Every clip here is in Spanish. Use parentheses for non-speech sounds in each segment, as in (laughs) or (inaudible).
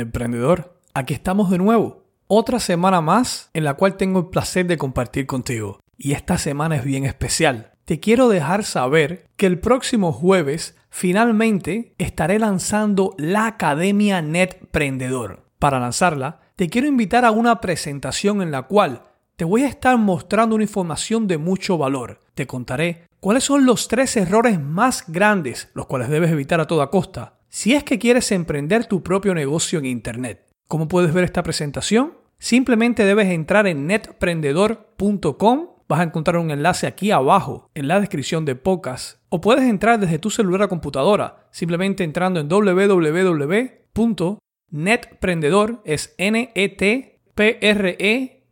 emprendedor, aquí estamos de nuevo. Otra semana más en la cual tengo el placer de compartir contigo. Y esta semana es bien especial. Te quiero dejar saber que el próximo jueves finalmente estaré lanzando la Academia Netprendedor. Para lanzarla, te quiero invitar a una presentación en la cual te voy a estar mostrando una información de mucho valor. Te contaré cuáles son los tres errores más grandes, los cuales debes evitar a toda costa, si es que quieres emprender tu propio negocio en Internet. ¿Cómo puedes ver esta presentación? Simplemente debes entrar en netprendedor.com. Vas a encontrar un enlace aquí abajo en la descripción de podcast. O puedes entrar desde tu celular o computadora, simplemente entrando en www.netprendedor, es n e t p r e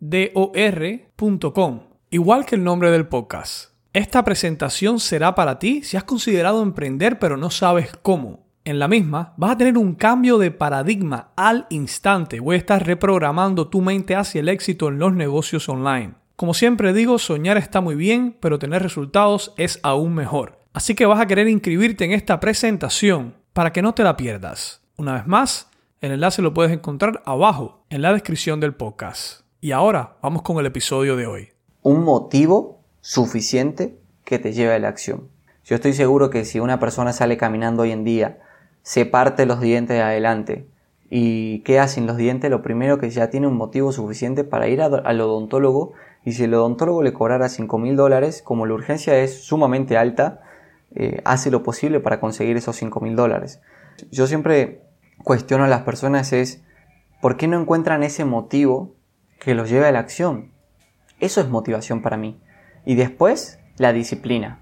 ndedor.com, igual que el nombre del podcast. Esta presentación será para ti si has considerado emprender pero no sabes cómo. En la misma vas a tener un cambio de paradigma al instante. A estar reprogramando tu mente hacia el éxito en los negocios online. Como siempre digo, soñar está muy bien, pero tener resultados es aún mejor. Así que vas a querer inscribirte en esta presentación para que no te la pierdas. Una vez más, el enlace lo puedes encontrar abajo en la descripción del podcast. Y ahora vamos con el episodio de hoy. Un motivo suficiente que te lleve a la acción. Yo estoy seguro que si una persona sale caminando hoy en día, se parte los dientes de adelante y queda sin los dientes, lo primero que ya tiene un motivo suficiente para ir al odontólogo y si el odontólogo le cobrara 5 mil dólares, como la urgencia es sumamente alta, eh, hace lo posible para conseguir esos 5 mil dólares. Yo siempre cuestiono a las personas es ¿por qué no encuentran ese motivo que los lleve a la acción? Eso es motivación para mí. Y después, la disciplina,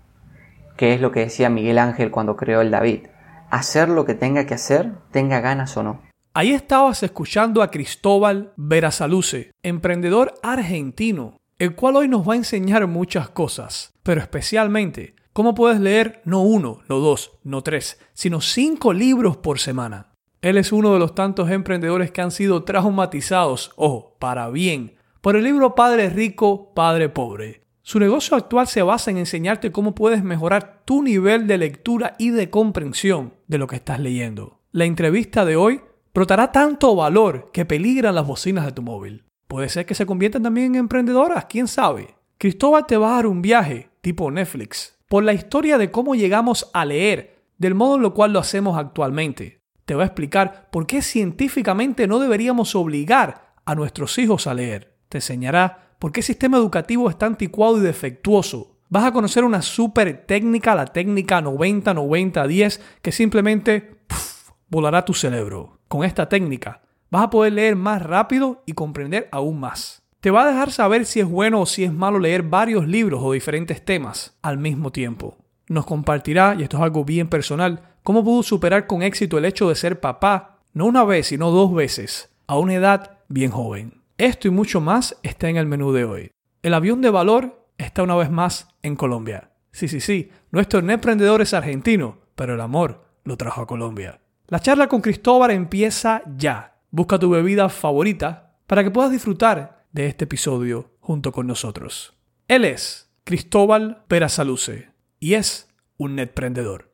que es lo que decía Miguel Ángel cuando creó el David. Hacer lo que tenga que hacer, tenga ganas o no. Ahí estabas escuchando a Cristóbal Verasaluce, emprendedor argentino, el cual hoy nos va a enseñar muchas cosas, pero especialmente cómo puedes leer no uno, no dos, no tres, sino cinco libros por semana. Él es uno de los tantos emprendedores que han sido traumatizados, ojo, para bien, por el libro Padre Rico, Padre Pobre. Su negocio actual se basa en enseñarte cómo puedes mejorar tu nivel de lectura y de comprensión de lo que estás leyendo. La entrevista de hoy brotará tanto valor que peligran las bocinas de tu móvil. Puede ser que se conviertan también en emprendedoras, quién sabe. Cristóbal te va a dar un viaje, tipo Netflix, por la historia de cómo llegamos a leer, del modo en lo cual lo hacemos actualmente. Te va a explicar por qué científicamente no deberíamos obligar a nuestros hijos a leer. Te enseñará por qué el sistema educativo está anticuado y defectuoso. Vas a conocer una super técnica, la técnica 90-90-10, que simplemente volará tu cerebro. Con esta técnica vas a poder leer más rápido y comprender aún más. Te va a dejar saber si es bueno o si es malo leer varios libros o diferentes temas al mismo tiempo. Nos compartirá, y esto es algo bien personal, cómo pudo superar con éxito el hecho de ser papá, no una vez, sino dos veces, a una edad bien joven. Esto y mucho más está en el menú de hoy. El avión de valor está una vez más en Colombia. Sí, sí, sí, nuestro emprendedor es argentino, pero el amor lo trajo a Colombia. La charla con Cristóbal empieza ya. Busca tu bebida favorita para que puedas disfrutar de este episodio junto con nosotros. Él es Cristóbal Perazaluce y es un netprendedor.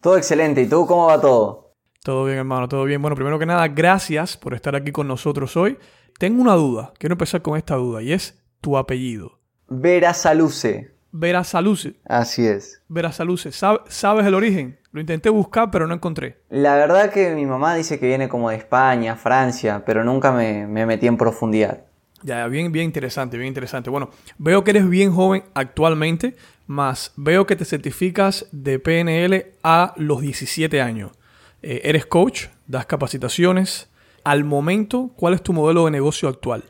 Todo excelente. ¿Y tú cómo va todo? Todo bien, hermano, todo bien. Bueno, primero que nada, gracias por estar aquí con nosotros hoy. Tengo una duda. Quiero empezar con esta duda y es tu apellido. Verasaluce. Verasaluce. Así es. Verasaluce. ¿Sabes el origen? Lo intenté buscar, pero no encontré. La verdad que mi mamá dice que viene como de España, Francia, pero nunca me, me metí en profundidad. Ya, bien, bien interesante, bien interesante. Bueno, veo que eres bien joven actualmente, más veo que te certificas de PNL a los 17 años. Eh, eres coach, das capacitaciones. Al momento, ¿cuál es tu modelo de negocio actual?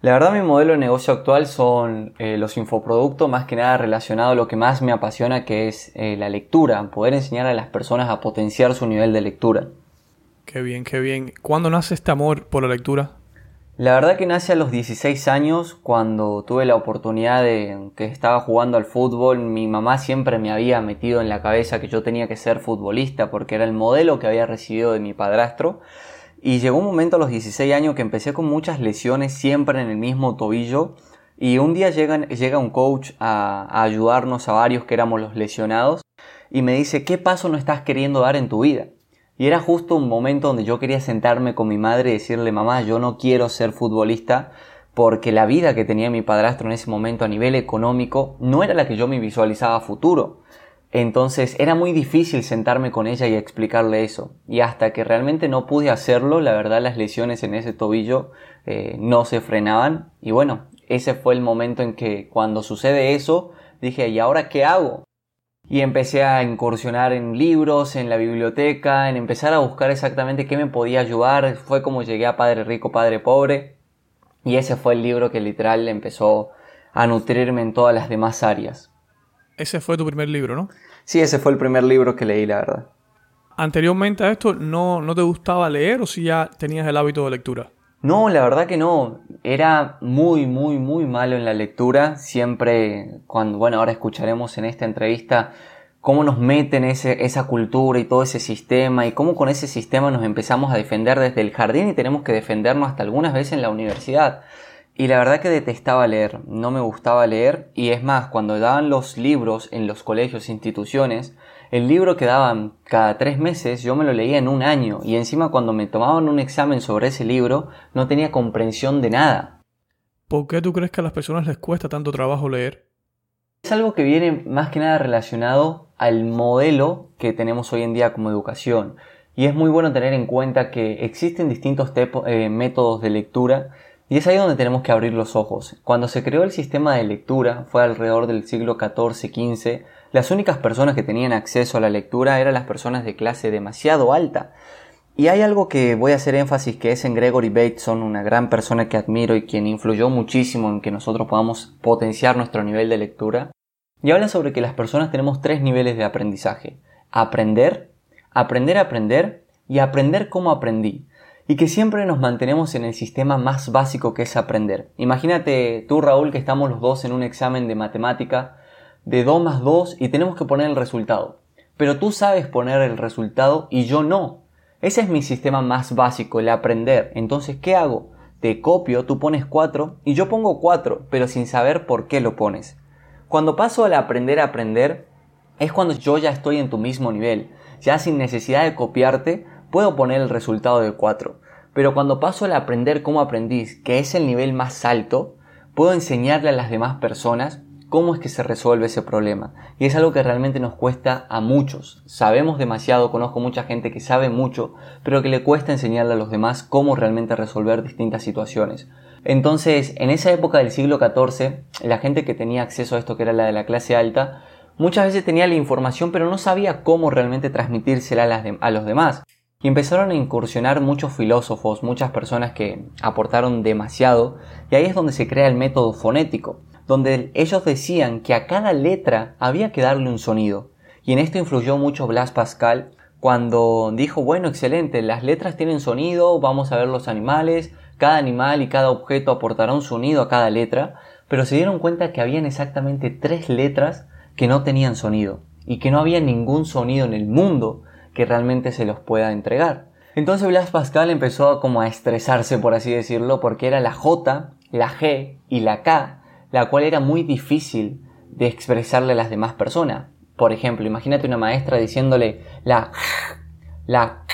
La verdad mi modelo de negocio actual son eh, los infoproductos, más que nada relacionado a lo que más me apasiona, que es eh, la lectura, poder enseñar a las personas a potenciar su nivel de lectura. Qué bien, qué bien. ¿Cuándo nace este amor por la lectura? La verdad que nace a los 16 años, cuando tuve la oportunidad de que estaba jugando al fútbol, mi mamá siempre me había metido en la cabeza que yo tenía que ser futbolista porque era el modelo que había recibido de mi padrastro. Y llegó un momento a los 16 años que empecé con muchas lesiones siempre en el mismo tobillo. Y un día llega, llega un coach a, a ayudarnos a varios que éramos los lesionados y me dice, ¿qué paso no estás queriendo dar en tu vida? Y era justo un momento donde yo quería sentarme con mi madre y decirle, mamá, yo no quiero ser futbolista porque la vida que tenía mi padrastro en ese momento a nivel económico no era la que yo me visualizaba a futuro. Entonces era muy difícil sentarme con ella y explicarle eso. Y hasta que realmente no pude hacerlo, la verdad las lesiones en ese tobillo eh, no se frenaban. Y bueno, ese fue el momento en que cuando sucede eso, dije, ¿y ahora qué hago? Y empecé a incursionar en libros, en la biblioteca, en empezar a buscar exactamente qué me podía ayudar. Fue como llegué a Padre Rico, Padre Pobre. Y ese fue el libro que literal empezó a nutrirme en todas las demás áreas. Ese fue tu primer libro, ¿no? Sí, ese fue el primer libro que leí, la verdad. Anteriormente a esto, ¿no, no te gustaba leer o si ya tenías el hábito de lectura? No, la verdad que no. Era muy, muy, muy malo en la lectura. Siempre, cuando, bueno, ahora escucharemos en esta entrevista cómo nos meten ese, esa cultura y todo ese sistema y cómo con ese sistema nos empezamos a defender desde el jardín y tenemos que defendernos hasta algunas veces en la universidad. Y la verdad que detestaba leer, no me gustaba leer y es más, cuando daban los libros en los colegios e instituciones, el libro que daban cada tres meses yo me lo leía en un año y encima cuando me tomaban un examen sobre ese libro no tenía comprensión de nada. ¿Por qué tú crees que a las personas les cuesta tanto trabajo leer? Es algo que viene más que nada relacionado al modelo que tenemos hoy en día como educación. Y es muy bueno tener en cuenta que existen distintos eh, métodos de lectura y es ahí donde tenemos que abrir los ojos. Cuando se creó el sistema de lectura, fue alrededor del siglo XIV-XV, las únicas personas que tenían acceso a la lectura eran las personas de clase demasiado alta. Y hay algo que voy a hacer énfasis que es en Gregory Bateson, una gran persona que admiro y quien influyó muchísimo en que nosotros podamos potenciar nuestro nivel de lectura. Y habla sobre que las personas tenemos tres niveles de aprendizaje. Aprender, aprender a aprender y aprender cómo aprendí y que siempre nos mantenemos en el sistema más básico que es aprender. Imagínate tú, Raúl, que estamos los dos en un examen de matemática de 2 más 2 y tenemos que poner el resultado. Pero tú sabes poner el resultado y yo no. Ese es mi sistema más básico, el aprender. Entonces, ¿qué hago? Te copio, tú pones 4 y yo pongo 4, pero sin saber por qué lo pones. Cuando paso al aprender a aprender, es cuando yo ya estoy en tu mismo nivel. Ya sin necesidad de copiarte, puedo poner el resultado de 4. Pero cuando paso al aprender cómo aprendiz, que es el nivel más alto, puedo enseñarle a las demás personas cómo es que se resuelve ese problema. Y es algo que realmente nos cuesta a muchos. Sabemos demasiado, conozco mucha gente que sabe mucho, pero que le cuesta enseñarle a los demás cómo realmente resolver distintas situaciones. Entonces, en esa época del siglo XIV, la gente que tenía acceso a esto, que era la de la clase alta, muchas veces tenía la información, pero no sabía cómo realmente transmitírsela a, los demás. Y empezaron a incursionar muchos filósofos, muchas personas que aportaron demasiado, y ahí es donde se crea el método fonético, donde ellos decían que a cada letra había que darle un sonido. Y en esto influyó mucho Blas Pascal cuando dijo, bueno, excelente, las letras tienen sonido, vamos a ver los animales, cada animal y cada objeto aportará un sonido a cada letra, pero se dieron cuenta que habían exactamente tres letras que no tenían sonido, y que no había ningún sonido en el mundo que realmente se los pueda entregar. Entonces Blas Pascal empezó como a estresarse, por así decirlo, porque era la J, la G y la K, la cual era muy difícil de expresarle a las demás personas. Por ejemplo, imagínate una maestra diciéndole la la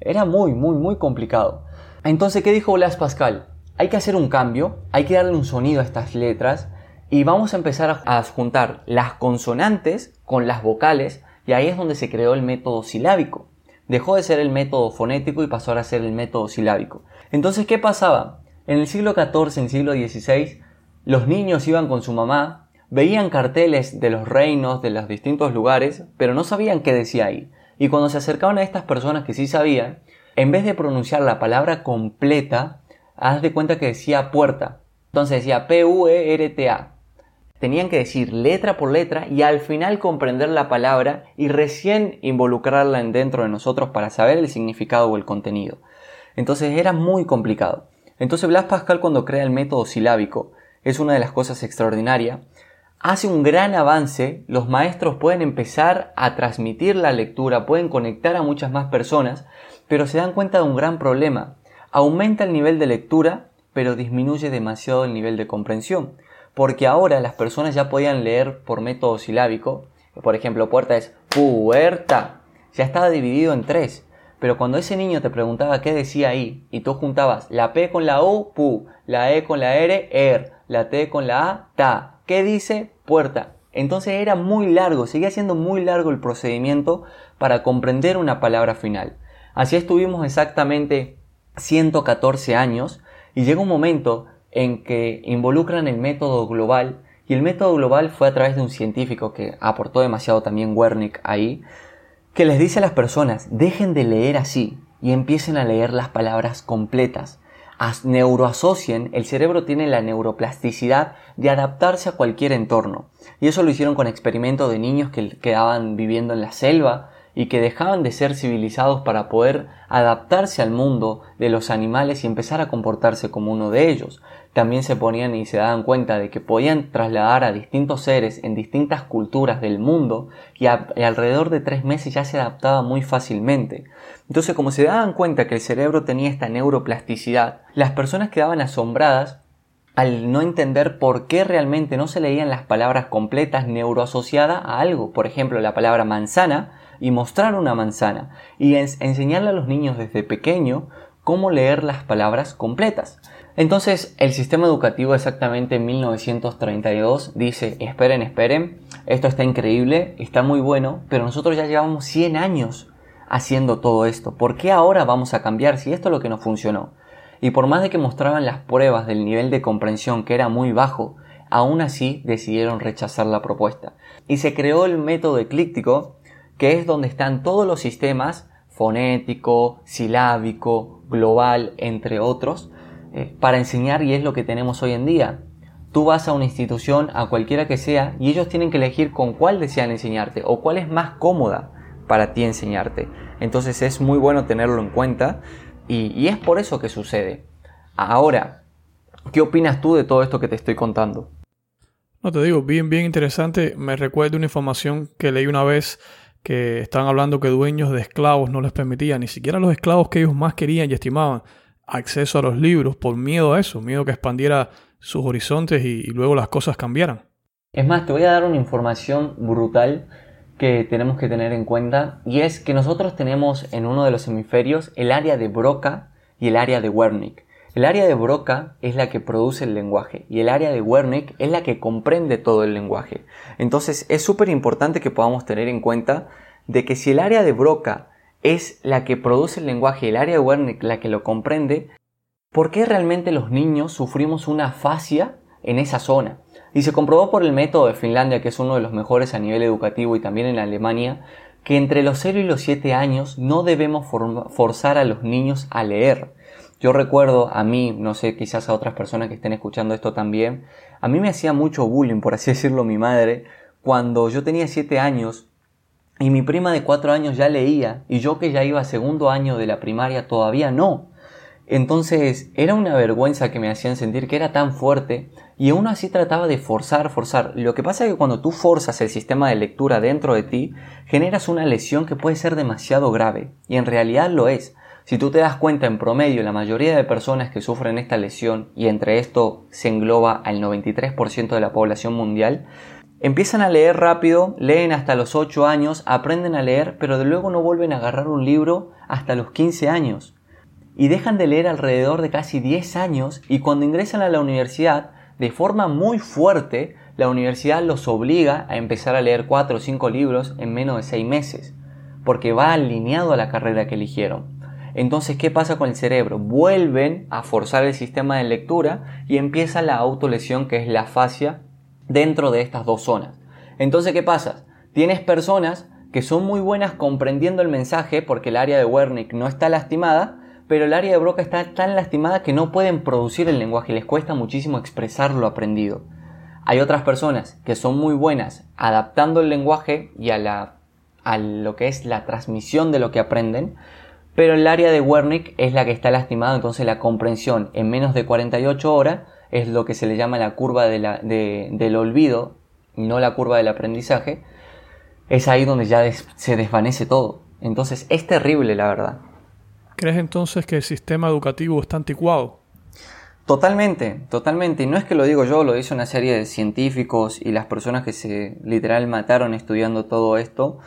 era muy, muy, muy complicado. Entonces, ¿qué dijo Blas Pascal? Hay que hacer un cambio, hay que darle un sonido a estas letras y vamos a empezar a juntar las consonantes con las vocales y ahí es donde se creó el método silábico. Dejó de ser el método fonético y pasó a ser el método silábico. Entonces, ¿qué pasaba? En el siglo XIV, en el siglo XVI, los niños iban con su mamá, veían carteles de los reinos, de los distintos lugares, pero no sabían qué decía ahí. Y cuando se acercaban a estas personas que sí sabían, en vez de pronunciar la palabra completa, haz de cuenta que decía puerta. Entonces decía P-U-E-R-T-A. Tenían que decir letra por letra y al final comprender la palabra y recién involucrarla en dentro de nosotros para saber el significado o el contenido. Entonces era muy complicado. Entonces Blas Pascal cuando crea el método silábico es una de las cosas extraordinarias. Hace un gran avance, los maestros pueden empezar a transmitir la lectura, pueden conectar a muchas más personas, pero se dan cuenta de un gran problema. Aumenta el nivel de lectura, pero disminuye demasiado el nivel de comprensión. Porque ahora las personas ya podían leer por método silábico. Por ejemplo, puerta es puerta. Ya estaba dividido en tres. Pero cuando ese niño te preguntaba qué decía ahí y tú juntabas la P con la U, pu, la E con la R, er, la T con la A, ta. ¿Qué dice? Puerta. Entonces era muy largo, seguía siendo muy largo el procedimiento para comprender una palabra final. Así estuvimos exactamente 114 años y llega un momento en que involucran el método global y el método global fue a través de un científico que aportó demasiado también Wernick ahí, que les dice a las personas, dejen de leer así y empiecen a leer las palabras completas. As neuroasocien, el cerebro tiene la neuroplasticidad de adaptarse a cualquier entorno. Y eso lo hicieron con experimentos de niños que quedaban viviendo en la selva y que dejaban de ser civilizados para poder adaptarse al mundo de los animales y empezar a comportarse como uno de ellos. También se ponían y se daban cuenta de que podían trasladar a distintos seres en distintas culturas del mundo y, alrededor de tres meses ya se adaptaba muy fácilmente. Entonces como se daban cuenta que el cerebro tenía esta neuroplasticidad, las personas quedaban asombradas al no entender por qué realmente no se leían las palabras completas neuroasociadas a algo. Por ejemplo, la palabra manzana y mostrar una manzana y enseñarle a los niños desde pequeño cómo leer las palabras completas. Entonces, el sistema educativo exactamente en 1932 dice, esperen, esperen, esto está increíble, está muy bueno, pero nosotros ya llevamos 100 años haciendo todo esto. ¿Por qué ahora vamos a cambiar si esto es lo que nos funcionó? Y por más de que mostraban las pruebas del nivel de comprensión que era muy bajo, aún así decidieron rechazar la propuesta. Y se creó el método eclíptico que es donde están todos los sistemas fonético, silábico, global, entre otros, para enseñar y es lo que tenemos hoy en día. Tú vas a una institución, a cualquiera que sea, y ellos tienen que elegir con cuál desean enseñarte o cuál es más cómoda para ti enseñarte. Entonces es muy bueno tenerlo en cuenta y, y es por eso que sucede. Ahora, ¿qué opinas tú de todo esto que te estoy contando? No te digo, bien, bien interesante. Me recuerdo una información que leí una vez que estaban hablando que dueños de esclavos no les permitían, ni siquiera los esclavos que ellos más querían y estimaban, acceso a los libros por miedo a eso, miedo que expandiera sus horizontes y, luego las cosas cambiaran. Es más, te voy a dar una información brutal que tenemos que tener en cuenta y es que nosotros tenemos en uno de los hemisferios el área de Broca y el área de Wernicke. El área de Broca es la que produce el lenguaje y el área de Wernicke es la que comprende todo el lenguaje. Entonces es súper importante que podamos tener en cuenta de que si el área de Broca es la que produce el lenguaje el área de Wernicke la que lo comprende, ¿por qué realmente los niños sufrimos una afasia en esa zona? Y se comprobó por el método de Finlandia, que es uno de los mejores a nivel educativo y también en Alemania, que entre los 0 y los 7 años no debemos forzar a los niños a leer. Yo recuerdo a mí, no sé, quizás a otras personas que estén escuchando esto también, a mí me hacía mucho bullying, por así (laughs) decirlo, mi madre, cuando yo tenía 7 años y mi prima de 4 años ya leía y yo que ya iba a segundo año de la primaria todavía no. Entonces era una vergüenza que me hacían sentir que era tan fuerte y aún así trataba de forzar, forzar. Lo que pasa es que cuando tú forzas el sistema de lectura dentro de ti, generas una lesión que puede ser demasiado grave y en realidad lo es. Si tú te das cuenta, en promedio, la mayoría de personas que sufren esta lesión, y entre esto se engloba al 93% de la población mundial, empiezan a leer rápido, leen hasta los 8 años, aprenden a leer, pero de luego no vuelven a agarrar un libro hasta los 15 años. Y dejan de leer alrededor de casi 10 años y cuando ingresan a la universidad, de forma muy fuerte, la universidad los obliga a empezar a leer 4 o 5 libros en menos de 6 meses, porque va alineado a la carrera que eligieron. Entonces, ¿qué pasa con el cerebro? Vuelven a forzar el sistema de lectura y empieza la autolesión que es la fascia dentro de estas dos zonas. Entonces, ¿qué pasa? Tienes personas que son muy buenas comprendiendo el mensaje porque el área de Wernicke no está lastimada, pero el área de Broca está tan lastimada que no pueden producir el lenguaje les cuesta muchísimo expresar lo aprendido. Hay otras personas que son muy buenas adaptando el lenguaje y a, la, a lo que es la transmisión de lo que aprenden, pero el área de Wernicke es la que está lastimada, entonces la comprensión en menos de 48 horas es lo que se le llama la curva del olvido, no la curva del aprendizaje, es ahí donde ya se desvanece todo. Entonces es terrible, la verdad. ¿Crees entonces que el sistema educativo está anticuado? Totalmente, totalmente. Y no es que lo digo yo, lo dice una serie de científicos y las personas que se literal mataron estudiando todo esto.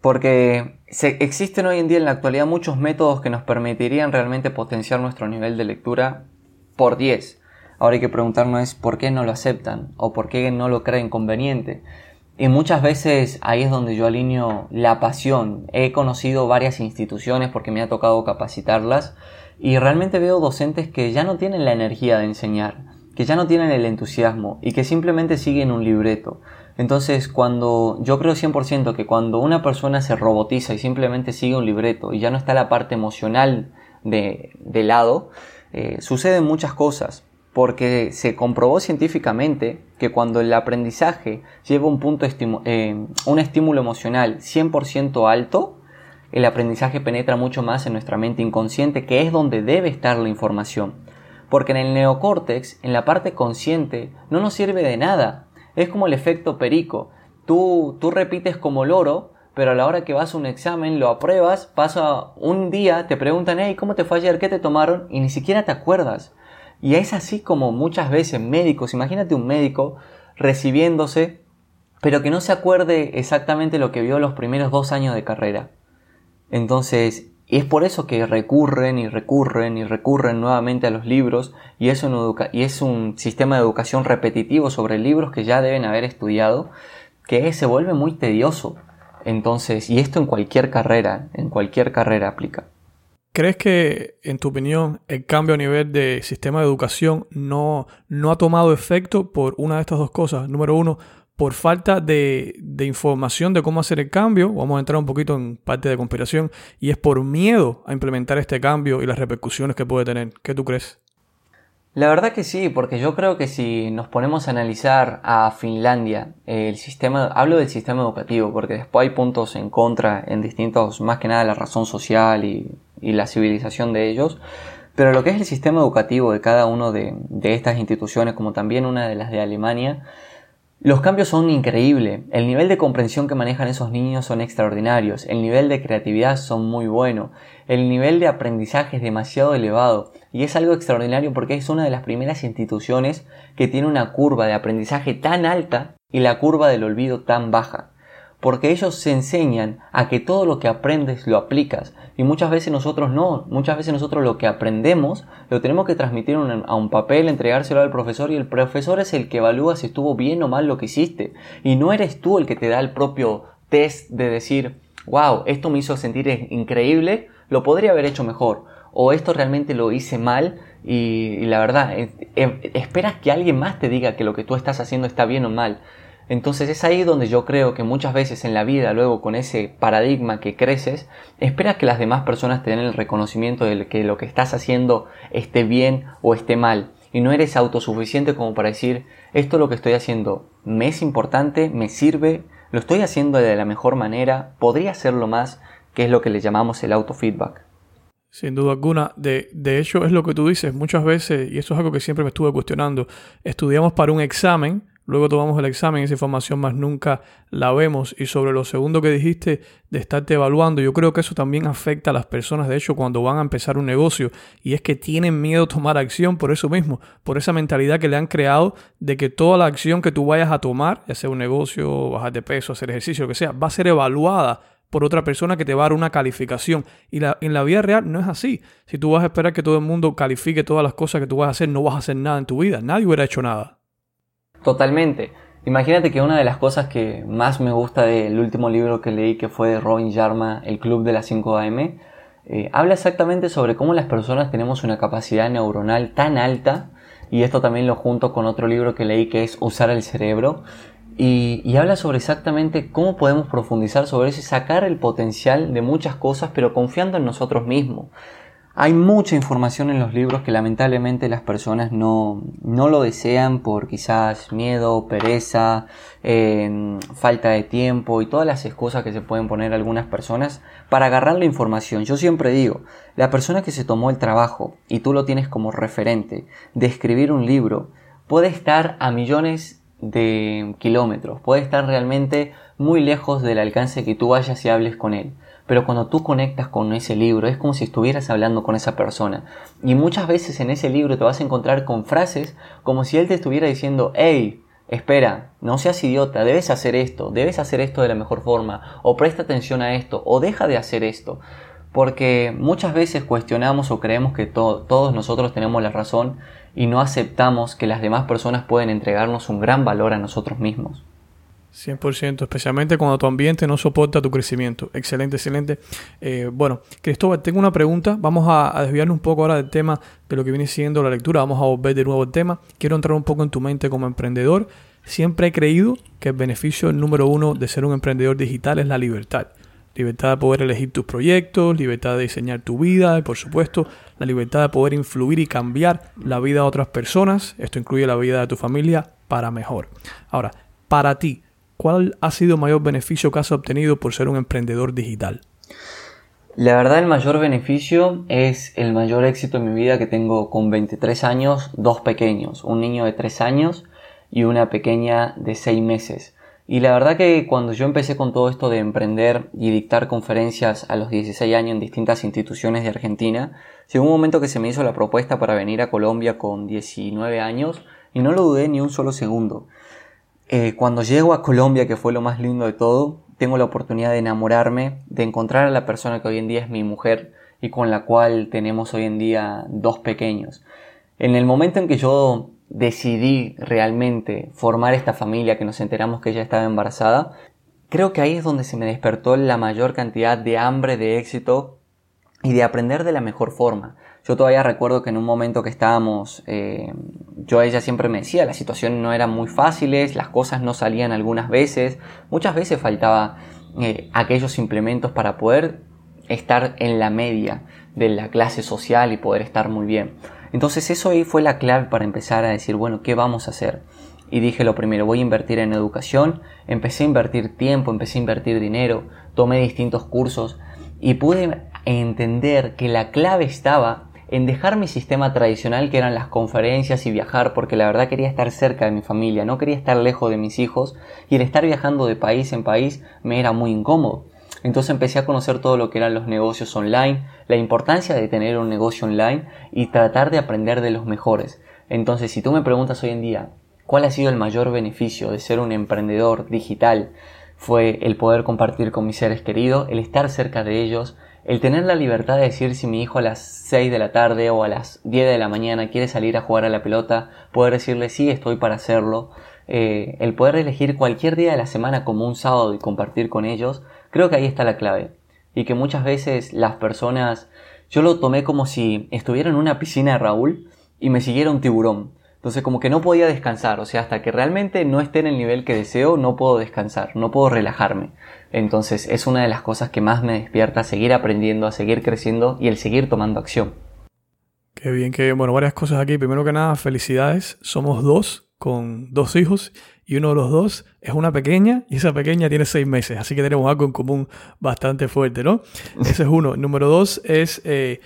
Porque existen hoy en día en la actualidad muchos métodos que nos permitirían realmente potenciar nuestro nivel de lectura por 10. Ahora hay que preguntarnos por qué no lo aceptan o por qué no lo creen conveniente. Y muchas veces ahí es donde yo alineo la pasión. He conocido varias instituciones porque me ha tocado capacitarlas y realmente veo docentes que ya no tienen la energía de enseñar, que ya no tienen el entusiasmo y que simplemente siguen un libreto. Entonces, cuando yo creo 100% que cuando una persona se robotiza y simplemente sigue un libreto y ya no está la parte emocional de, lado, eh, suceden muchas cosas porque se comprobó científicamente que cuando el aprendizaje lleva un, punto eh, un estímulo emocional 100% alto, el aprendizaje penetra mucho más en nuestra mente inconsciente, que es donde debe estar la información. Porque en el neocórtex, en la parte consciente, no nos sirve de nada. Es como el efecto perico. Tú, tú repites como loro, pero a la hora que vas a un examen, lo apruebas, pasa un día, te preguntan, hey, ¿cómo te fue ayer? ¿Qué te tomaron? Y ni siquiera te acuerdas. Y es así como muchas veces médicos, imagínate un médico recibiéndose, pero que no se acuerde exactamente lo que vio los primeros dos años de carrera. Entonces, es por eso que recurren y recurren y recurren nuevamente a los libros y es un, es un sistema de educación repetitivo sobre libros que ya deben haber estudiado, que se vuelve muy tedioso. Entonces, y esto en cualquier carrera, en cualquier carrera aplica. ¿Crees que, en tu opinión, el cambio a nivel de sistema de educación no, no ha tomado efecto por una de estas dos cosas? Número uno, por falta de, de, información de cómo hacer el cambio, vamos a entrar un poquito en parte de conspiración, y es por miedo a implementar este cambio y las repercusiones que puede tener. ¿Qué tú crees? La verdad que sí, porque yo creo que si nos ponemos a analizar a Finlandia, el sistema, hablo del sistema educativo, porque después hay puntos en contra en distintos, más que nada la razón social y la civilización de ellos, pero lo que es el sistema educativo de cada una de, estas instituciones, como también una de las de Alemania, los cambios son increíbles. El nivel de comprensión que manejan esos niños son extraordinarios. El nivel de creatividad son muy bueno. El nivel de aprendizaje es demasiado elevado. Y es algo extraordinario porque es una de las primeras instituciones que tiene una curva de aprendizaje tan alta y la curva del olvido tan baja. Porque ellos se enseñan a que todo lo que aprendes lo aplicas. Y muchas veces nosotros no, muchas veces nosotros lo que aprendemos lo tenemos que transmitir a un papel, entregárselo al profesor y el profesor es el que evalúa si estuvo bien o mal lo que hiciste. Y no eres tú el que te da el propio test de decir, wow, esto me hizo sentir increíble, lo podría haber hecho mejor o esto realmente lo hice mal y, la verdad, eh, eh, esperas que alguien más te diga que lo que tú estás haciendo está bien o mal. Entonces es ahí donde yo creo que muchas veces en la vida, luego con ese paradigma que creces, esperas que las demás personas te den el reconocimiento de que lo que estás haciendo esté bien o esté mal. Y no eres autosuficiente como para decir, esto lo que estoy haciendo me es importante, me sirve, lo estoy haciendo de la mejor manera, podría hacerlo más, que es lo que le llamamos el autofeedback. Sin duda alguna. De, de hecho, es lo que tú dices muchas veces, y eso es algo que siempre me estuve cuestionando. Estudiamos para un examen, Luego tomamos el examen, esa información más nunca la vemos. Y sobre lo segundo que dijiste de estarte evaluando, yo creo que eso también afecta a las personas, de hecho, cuando van a empezar un negocio. Y es que tienen miedo a tomar acción por eso mismo, por esa mentalidad que le han creado de que toda la acción que tú vayas a tomar, ya sea un negocio, bajar de peso, hacer ejercicio, lo que sea, va a ser evaluada por otra persona que te va a dar una calificación. Y en la vida real no es así. Si tú vas a esperar que todo el mundo califique todas las cosas que tú vas a hacer, no vas a hacer nada en tu vida. Nadie hubiera hecho nada. Totalmente. Imagínate que una de las cosas que más me gusta del último libro que leí, que fue de Robin Sharma, El Club de las 5 AM, eh, habla exactamente sobre cómo las personas tenemos una capacidad neuronal tan alta, y esto también lo junto con otro libro que leí que es Usar el cerebro, y, habla sobre exactamente cómo podemos profundizar sobre eso y sacar el potencial de muchas cosas, pero confiando en nosotros mismos. Hay mucha información en los libros que lamentablemente las personas no, no lo desean por quizás miedo, pereza, eh, falta de tiempo y todas las excusas que se pueden poner algunas personas para agarrar la información. Yo siempre digo, la persona que se tomó el trabajo y tú lo tienes como referente de escribir un libro puede estar a millones de kilómetros, puede estar realmente muy lejos del alcance que tú vayas y hables con él pero cuando tú conectas con ese libro es como si estuvieras hablando con esa persona. Y muchas veces en ese libro te vas a encontrar con frases como si él te estuviera diciendo, hey, espera, no seas idiota, debes hacer esto, debes hacer esto de la mejor forma, o presta atención a esto, o deja de hacer esto. Porque muchas veces cuestionamos o creemos que todos nosotros tenemos la razón y no aceptamos que las demás personas pueden entregarnos un gran valor a nosotros mismos. 100%, especialmente cuando tu ambiente no soporta tu crecimiento. Excelente, excelente. Eh, bueno, Cristóbal, tengo una pregunta. Vamos a, desviarnos un poco ahora del tema de lo que viene siendo la lectura. Vamos a volver de nuevo al tema. Quiero entrar un poco en tu mente como emprendedor. Siempre he creído que el beneficio número uno de ser un emprendedor digital es la libertad. Libertad de poder elegir tus proyectos, libertad de diseñar tu vida y por supuesto la libertad de poder influir y cambiar la vida de otras personas. Esto incluye la vida de tu familia para mejor. Ahora, para ti, ¿cuál ha sido el mayor beneficio que has obtenido por ser un emprendedor digital? La verdad el mayor beneficio es el mayor éxito en mi vida que tengo con 23 años, dos pequeños, un niño de 3 años y una pequeña de 6 meses. Y la verdad que cuando yo empecé con todo esto de emprender y dictar conferencias a los 16 años en distintas instituciones de Argentina, llegó un momento que se me hizo la propuesta para venir a Colombia con 19 años y no lo dudé ni un solo segundo. Eh, cuando llego a Colombia, que fue lo más lindo de todo, tengo la oportunidad de enamorarme, de encontrar a la persona que hoy en día es mi mujer y con la cual tenemos hoy en día dos pequeños. En el momento en que yo decidí realmente formar esta familia, que nos enteramos que ella estaba embarazada, creo que ahí es donde se me despertó la mayor cantidad de hambre de éxito y de aprender de la mejor forma. Yo todavía recuerdo que en un momento que estábamos, eh, yo a ella siempre me decía, las situaciones no eran muy fáciles, las cosas no salían algunas veces, muchas veces faltaba eh, aquellos implementos para poder estar en la media de la clase social y poder estar muy bien. Entonces eso ahí fue la clave para empezar a decir, bueno, ¿qué vamos a hacer? Y dije lo primero, voy a invertir en educación, empecé a invertir tiempo, empecé a invertir dinero, tomé distintos cursos y pude entender que la clave estaba en dejar mi sistema tradicional que eran las conferencias y viajar porque la verdad quería estar cerca de mi familia, no quería estar lejos de mis hijos y el estar viajando de país en país me era muy incómodo. Entonces empecé a conocer todo lo que eran los negocios online, la importancia de tener un negocio online y tratar de aprender de los mejores. Entonces si tú me preguntas hoy en día, ¿cuál ha sido el mayor beneficio de ser un emprendedor digital? Fue el poder compartir con mis seres queridos, el estar cerca de ellos, el tener la libertad de decir si mi hijo a las 6 de la tarde o a las 10 de la mañana quiere salir a jugar a la pelota, poder decirle sí, estoy para hacerlo, eh, el poder elegir cualquier día de la semana como un sábado y compartir con ellos, creo que ahí está la clave. Y que muchas veces las personas, yo lo tomé como si estuviera en una piscina de Raúl y me siguiera un tiburón. Entonces como que no podía descansar, o sea, hasta que realmente no esté en el nivel que deseo, no puedo descansar, no puedo relajarme. Entonces es una de las cosas que más me despierta, seguir aprendiendo, a seguir creciendo y el seguir tomando acción. Qué bien, qué bien. Bueno, varias cosas aquí. Primero que nada, felicidades. Somos dos con dos hijos y uno de los dos es una pequeña y esa pequeña tiene seis meses. Así que tenemos algo en común bastante fuerte, ¿no? (laughs) Ese es uno. Número dos es... Eh,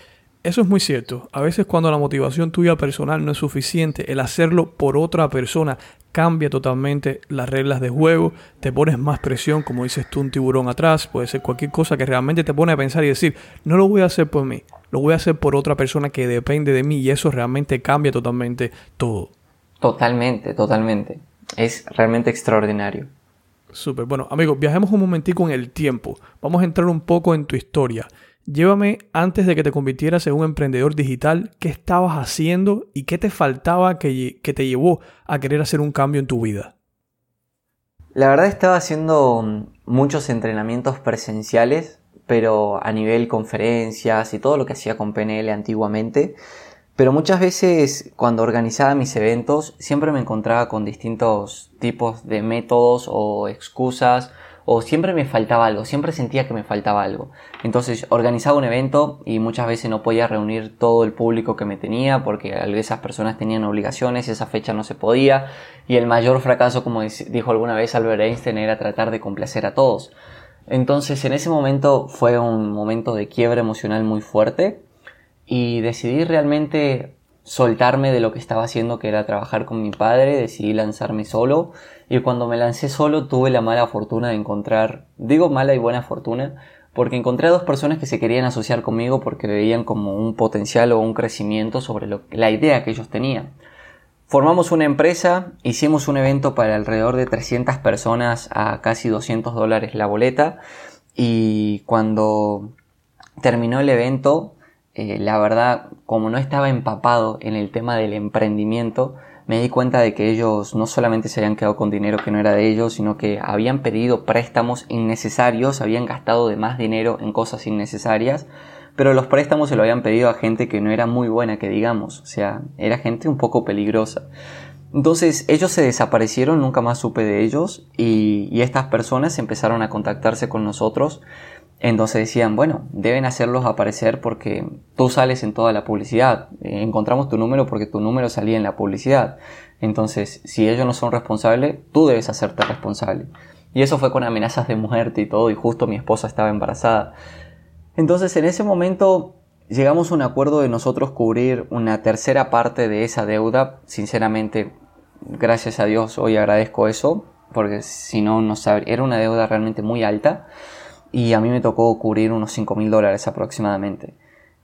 eso es muy cierto. A veces cuando la motivación tuya personal no es suficiente, el hacerlo por otra persona cambia totalmente las reglas de juego, te pones más presión, como dices tú, un tiburón atrás, puede ser cualquier cosa que realmente te pone a pensar y decir, no lo voy a hacer por mí, lo voy a hacer por otra persona que depende de mí y eso realmente cambia totalmente todo. Totalmente, totalmente. Es realmente extraordinario. Súper. Bueno, amigos, viajemos un momentico en el tiempo. Vamos a entrar un poco en tu historia. Llévame antes de que te convirtieras en un emprendedor digital, ¿qué estabas haciendo y qué te faltaba que, te llevó a querer hacer un cambio en tu vida? La verdad estaba haciendo mm, muchos entrenamientos presenciales, pero a nivel conferencias y todo lo que hacía con PNL antiguamente. Pero muchas veces cuando organizaba mis eventos siempre me encontraba con distintos tipos de métodos o excusas o siempre me faltaba algo, siempre sentía que me faltaba algo. Entonces organizaba un evento y muchas veces no podía reunir todo el público que me tenía porque esas personas tenían obligaciones, esa fecha no se podía y el mayor fracaso, como dijo alguna vez Albert Einstein, era tratar de complacer a todos. Entonces en ese momento fue un momento de quiebra emocional muy fuerte y decidí realmente soltarme de lo que estaba haciendo que era trabajar con mi padre, decidí lanzarme solo. Y cuando me lancé solo tuve la mala fortuna de encontrar, digo mala y buena fortuna, porque encontré a dos personas que se querían asociar conmigo porque veían como un potencial o un crecimiento sobre la idea que ellos tenían. Formamos una empresa, hicimos un evento para alrededor de 300 personas a casi 200 dólares la boleta. Y cuando terminó el evento eh, la verdad, como no estaba empapado en el tema del emprendimiento, me di cuenta de que ellos no solamente se habían quedado con dinero que no era de ellos, sino que habían pedido préstamos innecesarios, habían gastado de más dinero en cosas innecesarias, pero los préstamos se lo habían pedido a gente que no era muy buena, que digamos, o sea, era gente un poco peligrosa. Entonces ellos se desaparecieron, nunca más supe de ellos y, y estas personas empezaron a contactarse con nosotros entonces decían, bueno, deben hacerlos aparecer porque tú sales en toda la publicidad. Encontramos tu número porque tu número salía en la publicidad. Entonces, si ellos no son responsables, tú debes hacerte responsable. Y eso fue con amenazas de muerte y todo, y justo mi esposa estaba embarazada. Entonces, en ese momento llegamos a un acuerdo de nosotros cubrir una tercera parte de esa deuda. Sinceramente, gracias a Dios, hoy agradezco eso, porque si no, no era una deuda realmente muy alta y a mí me tocó cubrir unos 5 mil dólares aproximadamente.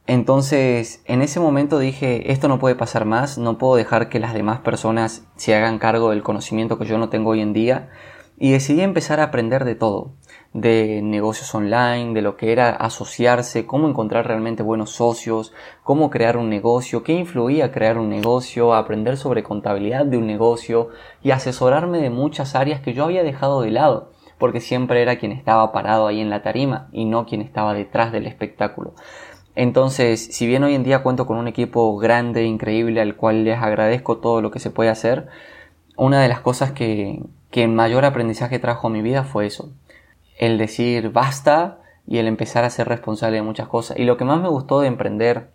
Entonces, en ese momento dije, esto no puede pasar más, no puedo dejar que las demás personas se hagan cargo del conocimiento que yo no tengo hoy en día y decidí empezar a aprender de todo, de negocios online, de lo que era asociarse, cómo encontrar realmente buenos socios, cómo crear un negocio, qué influía crear un negocio, aprender sobre contabilidad de un negocio y asesorarme de muchas áreas que yo había dejado de lado porque siempre era quien estaba parado ahí en la tarima y no quien estaba detrás del espectáculo. Entonces, si bien hoy en día cuento con un equipo grande, increíble, al cual les agradezco todo lo que se puede hacer, una de las cosas que, que mayor aprendizaje trajo a mi vida fue eso. El decir basta y el empezar a ser responsable de muchas cosas. Y lo que más me gustó de emprender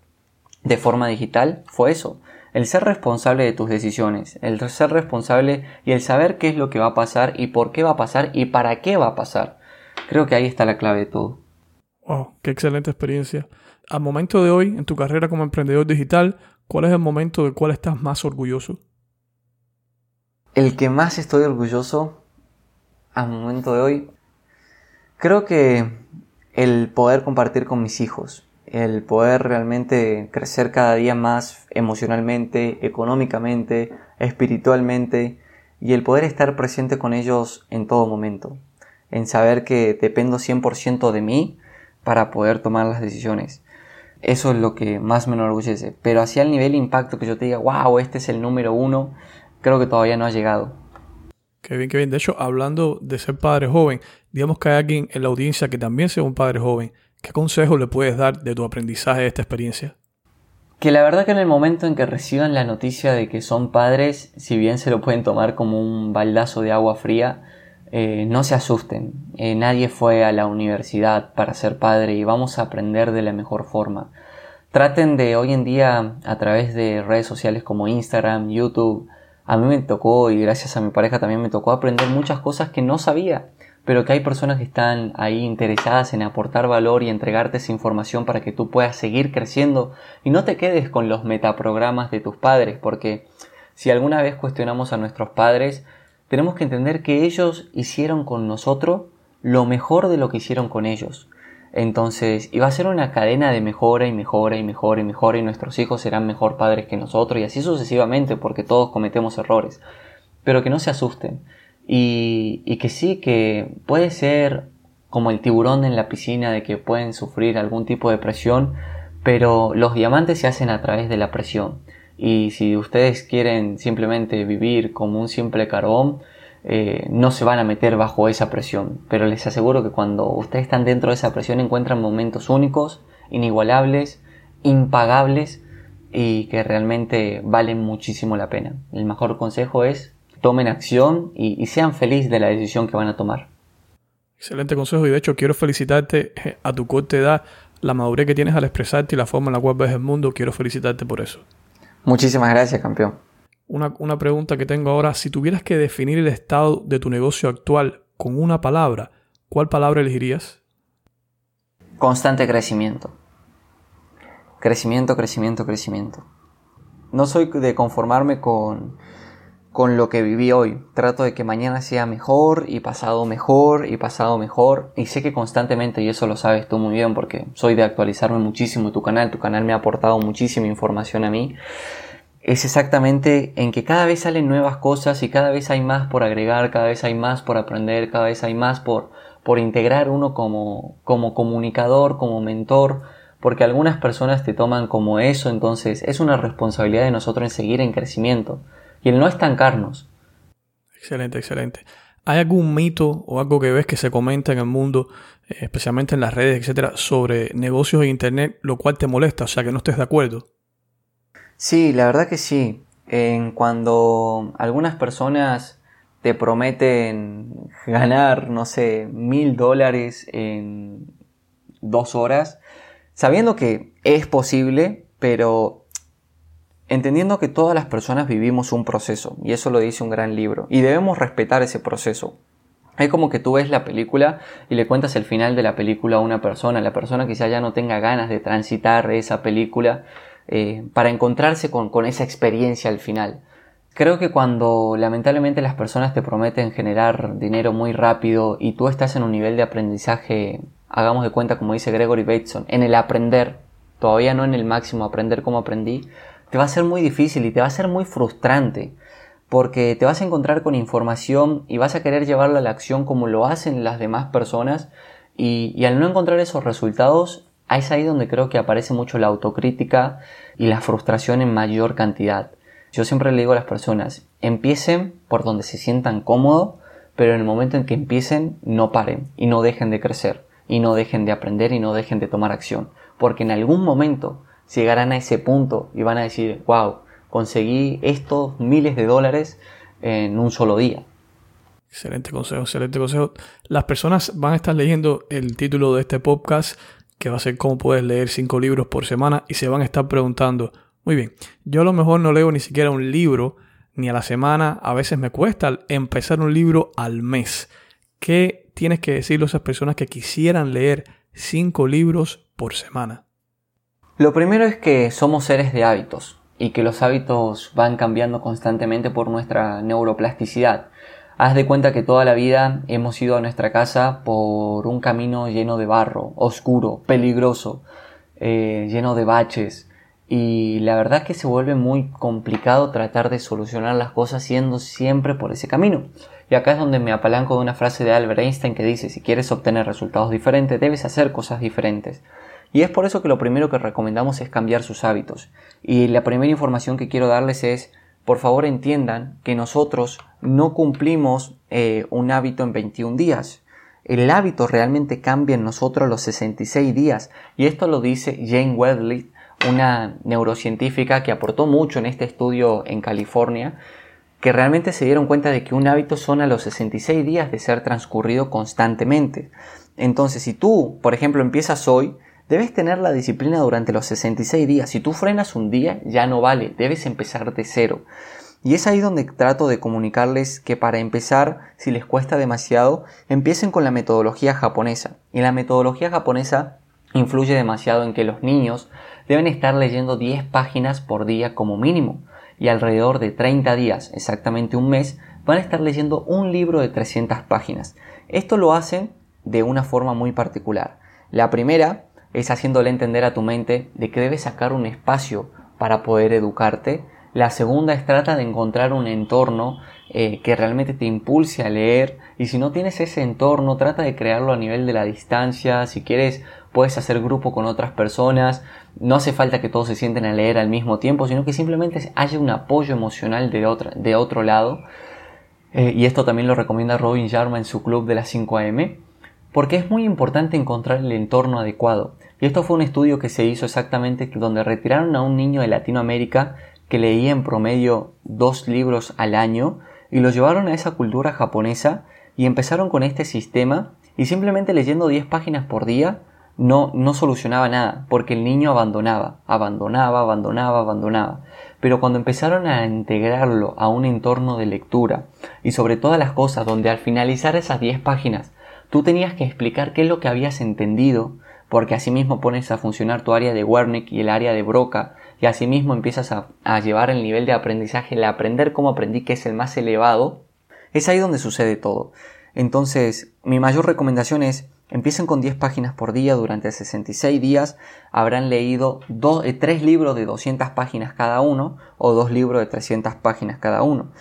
de forma digital fue eso el ser responsable de tus decisiones, el ser responsable y el saber qué es lo que va a pasar y por qué va a pasar y para qué va a pasar. Creo que ahí está la clave de todo. Wow, qué excelente experiencia. Al momento de hoy, en tu carrera como emprendedor digital, ¿cuál es el momento del cual estás más orgulloso? El que más estoy orgulloso al momento de hoy, creo que el poder compartir con mis hijos el poder realmente crecer cada día más emocionalmente, económicamente, espiritualmente y el poder estar presente con ellos en todo momento, en saber que dependo 100% de mí para poder tomar las decisiones. Eso es lo que más me enorgullece. Pero hacia el nivel impacto que yo te diga, wow, este es el número uno, creo que todavía no ha llegado. Qué bien, qué bien. De hecho, hablando de ser padre joven, digamos que hay alguien en la audiencia que también sea un padre joven ¿Qué consejo le puedes dar de tu aprendizaje de esta experiencia? Que la verdad que en el momento en que reciban la noticia de que son padres, si bien se lo pueden tomar como un baldazo de agua fría, eh, no se asusten. Eh, nadie fue a la universidad para ser padre y vamos a aprender de la mejor forma. Traten de hoy en día a través de redes sociales como Instagram, YouTube. A mí me tocó y gracias a mi pareja también me tocó aprender muchas cosas que no sabía pero que hay personas que están ahí interesadas en aportar valor y entregarte esa información para que tú puedas seguir creciendo y no te quedes con los metaprogramas de tus padres, porque si alguna vez cuestionamos a nuestros padres, tenemos que entender que ellos hicieron con nosotros lo mejor de lo que hicieron con ellos. Entonces, iba a ser una cadena de mejora y mejora y mejora y mejora y nuestros hijos serán mejor padres que nosotros y así sucesivamente porque todos cometemos errores. Pero que no se asusten y, que sí, que puede ser como el tiburón en la piscina de que pueden sufrir algún tipo de presión, pero los diamantes se hacen a través de la presión. Y si ustedes quieren simplemente vivir como un simple carbón, eh, no se van a meter bajo esa presión. Pero les aseguro que cuando ustedes están dentro de esa presión encuentran momentos únicos, inigualables, impagables y que realmente valen muchísimo la pena. El mejor consejo es tomen acción y, sean felices de la decisión que van a tomar. Excelente consejo y de hecho quiero felicitarte eh, a tu corta edad, la madurez que tienes al expresarte y la forma en la cual ves el mundo, quiero felicitarte por eso. Muchísimas gracias, campeón. Una, una pregunta que tengo ahora, si tuvieras que definir el estado de tu negocio actual con una palabra, ¿cuál palabra elegirías? Constante crecimiento. Crecimiento, crecimiento, crecimiento. No soy de conformarme con con lo que viví hoy. Trato de que mañana sea mejor y pasado mejor y pasado mejor. Y sé que constantemente, y eso lo sabes tú muy bien porque soy de actualizarme muchísimo tu canal, tu canal me ha aportado muchísima información a mí. Es exactamente en que cada vez salen nuevas cosas y cada vez hay más por agregar, cada vez hay más por aprender, cada vez hay más por, por integrar uno como, como comunicador, como mentor, porque algunas personas te toman como eso, entonces es una responsabilidad de nosotros en seguir en crecimiento y el no estancarnos. Excelente, excelente. ¿Hay algún mito o algo que ves que se comenta en el mundo, eh, especialmente en las redes, etcétera, sobre negocios en Internet, lo cual te molesta, o sea, que no estés de acuerdo? Sí, la verdad que sí. En cuando algunas personas te prometen (laughs) ganar, no sé, mil dólares en dos horas, sabiendo que es posible, pero entendiendo que todas las personas vivimos un proceso, y eso lo dice un gran libro, y debemos respetar ese proceso. Es como que tú ves la película y le cuentas el final de la película a una persona, la persona quizá ya no tenga ganas de transitar esa película eh, para encontrarse con, con esa experiencia al final. Creo que cuando lamentablemente las personas te prometen generar dinero muy rápido y tú estás en un nivel de aprendizaje, hagamos de cuenta como dice Gregory Bateson, en el aprender, todavía no en el máximo aprender como aprendí, te va a ser muy difícil y te va a ser muy frustrante porque te vas a encontrar con información y vas a querer llevarla a la acción como lo hacen las demás personas y, al no encontrar esos resultados es ahí donde creo que aparece mucho la autocrítica y la frustración en mayor cantidad. Yo siempre le digo a las personas, empiecen por donde se sientan cómodos, pero en el momento en que empiecen no paren y no dejen de crecer y no dejen de aprender y no dejen de tomar acción, porque en algún momento llegarán a ese punto y van a decir, wow, conseguí estos miles de dólares en un solo día. Excelente consejo, excelente consejo. Las personas van a estar leyendo el título de este podcast, que va a ser cómo puedes leer cinco libros por semana, y se van a estar preguntando, muy bien, yo a lo mejor no leo ni siquiera un libro ni a la semana, a veces me cuesta empezar un libro al mes. ¿Qué tienes que decirle a esas personas que quisieran leer cinco libros por semana? Lo primero es que somos seres de hábitos y que los hábitos van cambiando constantemente por nuestra neuroplasticidad. Haz de cuenta que toda la vida hemos ido a nuestra casa por un camino lleno de barro, oscuro, peligroso, eh, lleno de baches. Y la verdad es que se vuelve muy complicado tratar de solucionar las cosas siendo siempre por ese camino. Y acá es donde me apalanco de una frase de Albert Einstein que dice, si quieres obtener resultados diferentes, debes hacer cosas diferentes. Y es por eso que lo primero que recomendamos es cambiar sus hábitos. Y la primera información que quiero darles es, por favor entiendan que nosotros no cumplimos eh, un hábito en 21 días. El hábito realmente cambia en nosotros los 66 días. Y esto lo dice Jane Wedley, una neurocientífica que aportó mucho en este estudio en California, que realmente se dieron cuenta de que un hábito son a los 66 días de ser transcurrido constantemente. Entonces, si tú, por ejemplo, empiezas hoy, Debes tener la disciplina durante los 66 días. Si tú frenas un día, ya no vale, debes empezar de cero. Y es ahí donde trato de comunicarles que para empezar, si les cuesta demasiado, empiecen con la metodología japonesa. Y la metodología japonesa influye demasiado en que los niños deben estar leyendo 10 páginas por día como mínimo. Y alrededor de 30 días, exactamente un mes, van a estar leyendo un libro de 300 páginas. Esto lo hacen de una forma muy particular. La primera es haciéndole entender a tu mente de que debes sacar un espacio para poder educarte. La segunda es trata de encontrar un entorno eh, que realmente te impulse a leer y si no tienes ese entorno trata de crearlo a nivel de la distancia. Si quieres puedes hacer grupo con otras personas. No hace falta que todos se sienten a leer al mismo tiempo, sino que simplemente haya un apoyo emocional de, de otro lado. Eh, y esto también lo recomienda Robin Sharma en su club de las 5 am porque es muy importante encontrar el entorno adecuado. Y esto fue un estudio que se hizo exactamente donde retiraron a un niño de Latinoamérica que leía en promedio dos libros al año y lo llevaron a esa cultura japonesa y empezaron con este sistema Y simplemente leyendo 10 páginas por día no, no solucionaba nada, porque el niño abandonaba, abandonaba, abandonaba, abandonaba. Pero cuando empezaron a integrarlo a un entorno de lectura, y sobre todas las cosas donde al finalizar esas 10 páginas tú tenías que explicar qué es lo que habías entendido, porque asimismo pones a funcionar tu área de Wernick y el área de Broca, y asimismo empiezas a, llevar el nivel de aprendizaje, el aprender cómo aprendí, que es el más elevado, es ahí donde sucede todo. Entonces, mi mayor recomendación es Empiecen con 10 páginas por día durante 66 días. Habrán leído 3 eh, libros de 200 páginas cada uno o 2 libros de 300 páginas cada uno.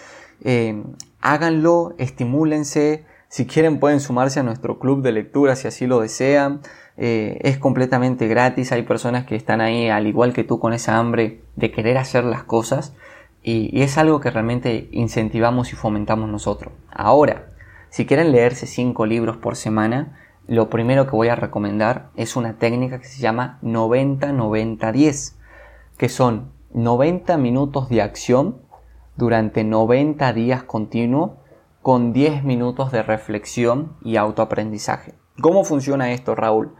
Eh, háganlo, estimúlense. Si quieren pueden sumarse a nuestro club de lectura si así lo desean. Eh, es completamente gratis. Hay personas que están ahí al igual que tú con esa hambre de querer hacer las cosas. Y, es algo que realmente incentivamos y fomentamos nosotros. Ahora, si quieren leerse 5 libros por semana, lo primero que voy a recomendar es una técnica que se llama 90-90-10, que son 90 minutos de acción durante 90 días continuos con 10 minutos de reflexión y autoaprendizaje. ¿Cómo funciona esto, Raúl?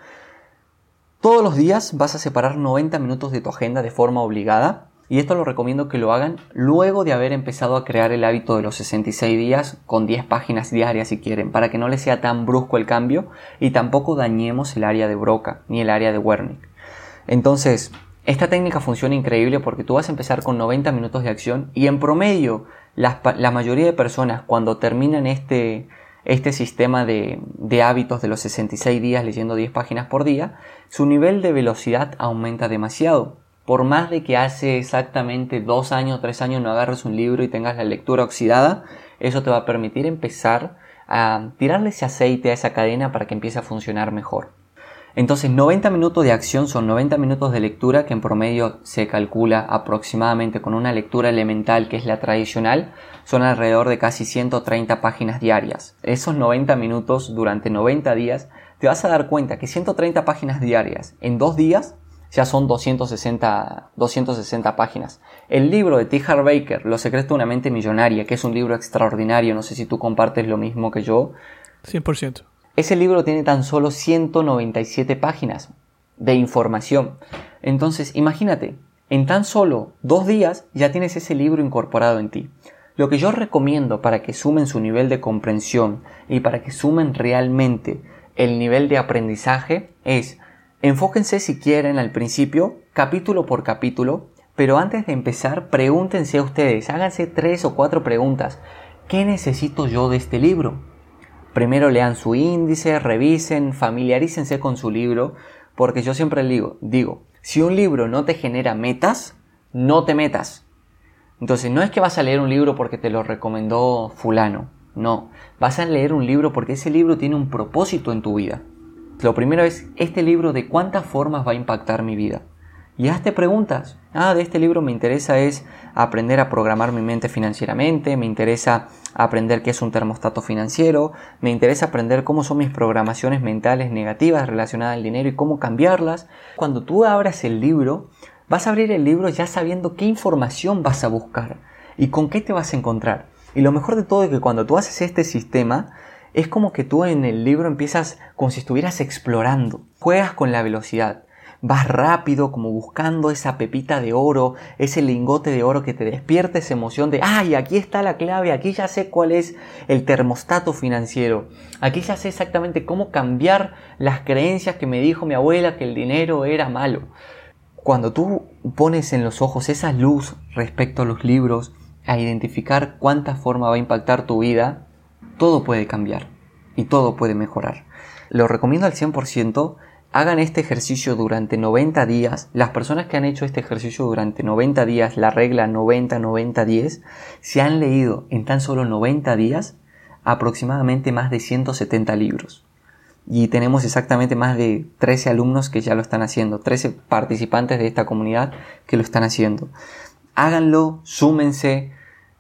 Todos los días vas a separar 90 minutos de tu agenda de forma obligada y esto lo recomiendo que lo hagan luego de haber empezado a crear el hábito de los 66 días con 10 páginas diarias si quieren, para que no les sea tan brusco el cambio y tampoco dañemos el área de Broca ni el área de Wernick. Entonces, esta técnica funciona increíble porque tú vas a empezar con 90 minutos de acción y en promedio la, mayoría de personas cuando terminan este, este sistema de, hábitos de los 66 días leyendo 10 páginas por día, su nivel de velocidad aumenta demasiado. Por más de que hace exactamente dos años, tres años no agarres un libro y tengas la lectura oxidada, eso te va a permitir empezar a tirarle ese aceite a esa cadena para que empiece a funcionar mejor. Entonces 90 minutos de acción son 90 minutos de lectura que en promedio se calcula aproximadamente con una lectura elemental que es la tradicional, son alrededor de casi 130 páginas diarias. Esos 90 minutos durante 90 días te vas a dar cuenta que 130 páginas diarias en dos días ya son 260, 260 páginas. El libro de T. Baker, Los secretos de una mente millonaria, que es un libro extraordinario, no sé si tú compartes lo mismo que yo. 100%. Ese libro tiene tan solo 197 páginas de información. Entonces, imagínate, en tan solo dos días ya tienes ese libro incorporado en ti. Lo que yo recomiendo para que sumen su nivel de comprensión y para que sumen realmente el nivel de aprendizaje es Enfóquense si quieren al principio, capítulo por capítulo, pero antes de empezar, pregúntense a ustedes, háganse tres o cuatro preguntas. ¿Qué necesito yo de este libro? Primero lean su índice, revisen, familiarícense con su libro, porque yo siempre digo, digo, si un libro no te genera metas, no te metas. Entonces no es que vas a leer un libro porque te lo recomendó fulano, no, vas a leer un libro porque ese libro tiene un propósito en tu vida. Lo primero es, ¿este libro de cuántas formas va a impactar mi vida? Y hazte preguntas. Ah, de este libro me interesa es aprender a programar mi mente financieramente, me interesa aprender qué es un termostato financiero, me interesa aprender cómo son mis programaciones mentales negativas relacionadas al dinero y cómo cambiarlas. Cuando tú abras el libro, vas a abrir el libro ya sabiendo qué información vas a buscar y con qué te vas a encontrar. Y lo mejor de todo es que cuando tú haces este sistema, es como que tú en el libro empiezas como si estuvieras explorando. Juegas con la velocidad. Vas rápido, como buscando esa pepita de oro, ese lingote de oro que te despierta esa emoción de, ay, aquí está la clave, aquí ya sé cuál es el termostato financiero, aquí ya sé exactamente cómo cambiar las creencias que me dijo mi abuela que el dinero era malo. Cuando tú pones en los ojos esa luz respecto a los libros, a identificar cuánta forma va a impactar tu vida, todo puede cambiar y todo puede mejorar. Lo recomiendo al 100%. Hagan este ejercicio durante 90 días. Las personas que han hecho este ejercicio durante 90 días, la regla 90-90-10, se han leído en tan solo 90 días aproximadamente más de 170 libros. Y tenemos exactamente más de 13 alumnos que ya lo están haciendo, 13 participantes de esta comunidad que lo están haciendo. Háganlo, súmense,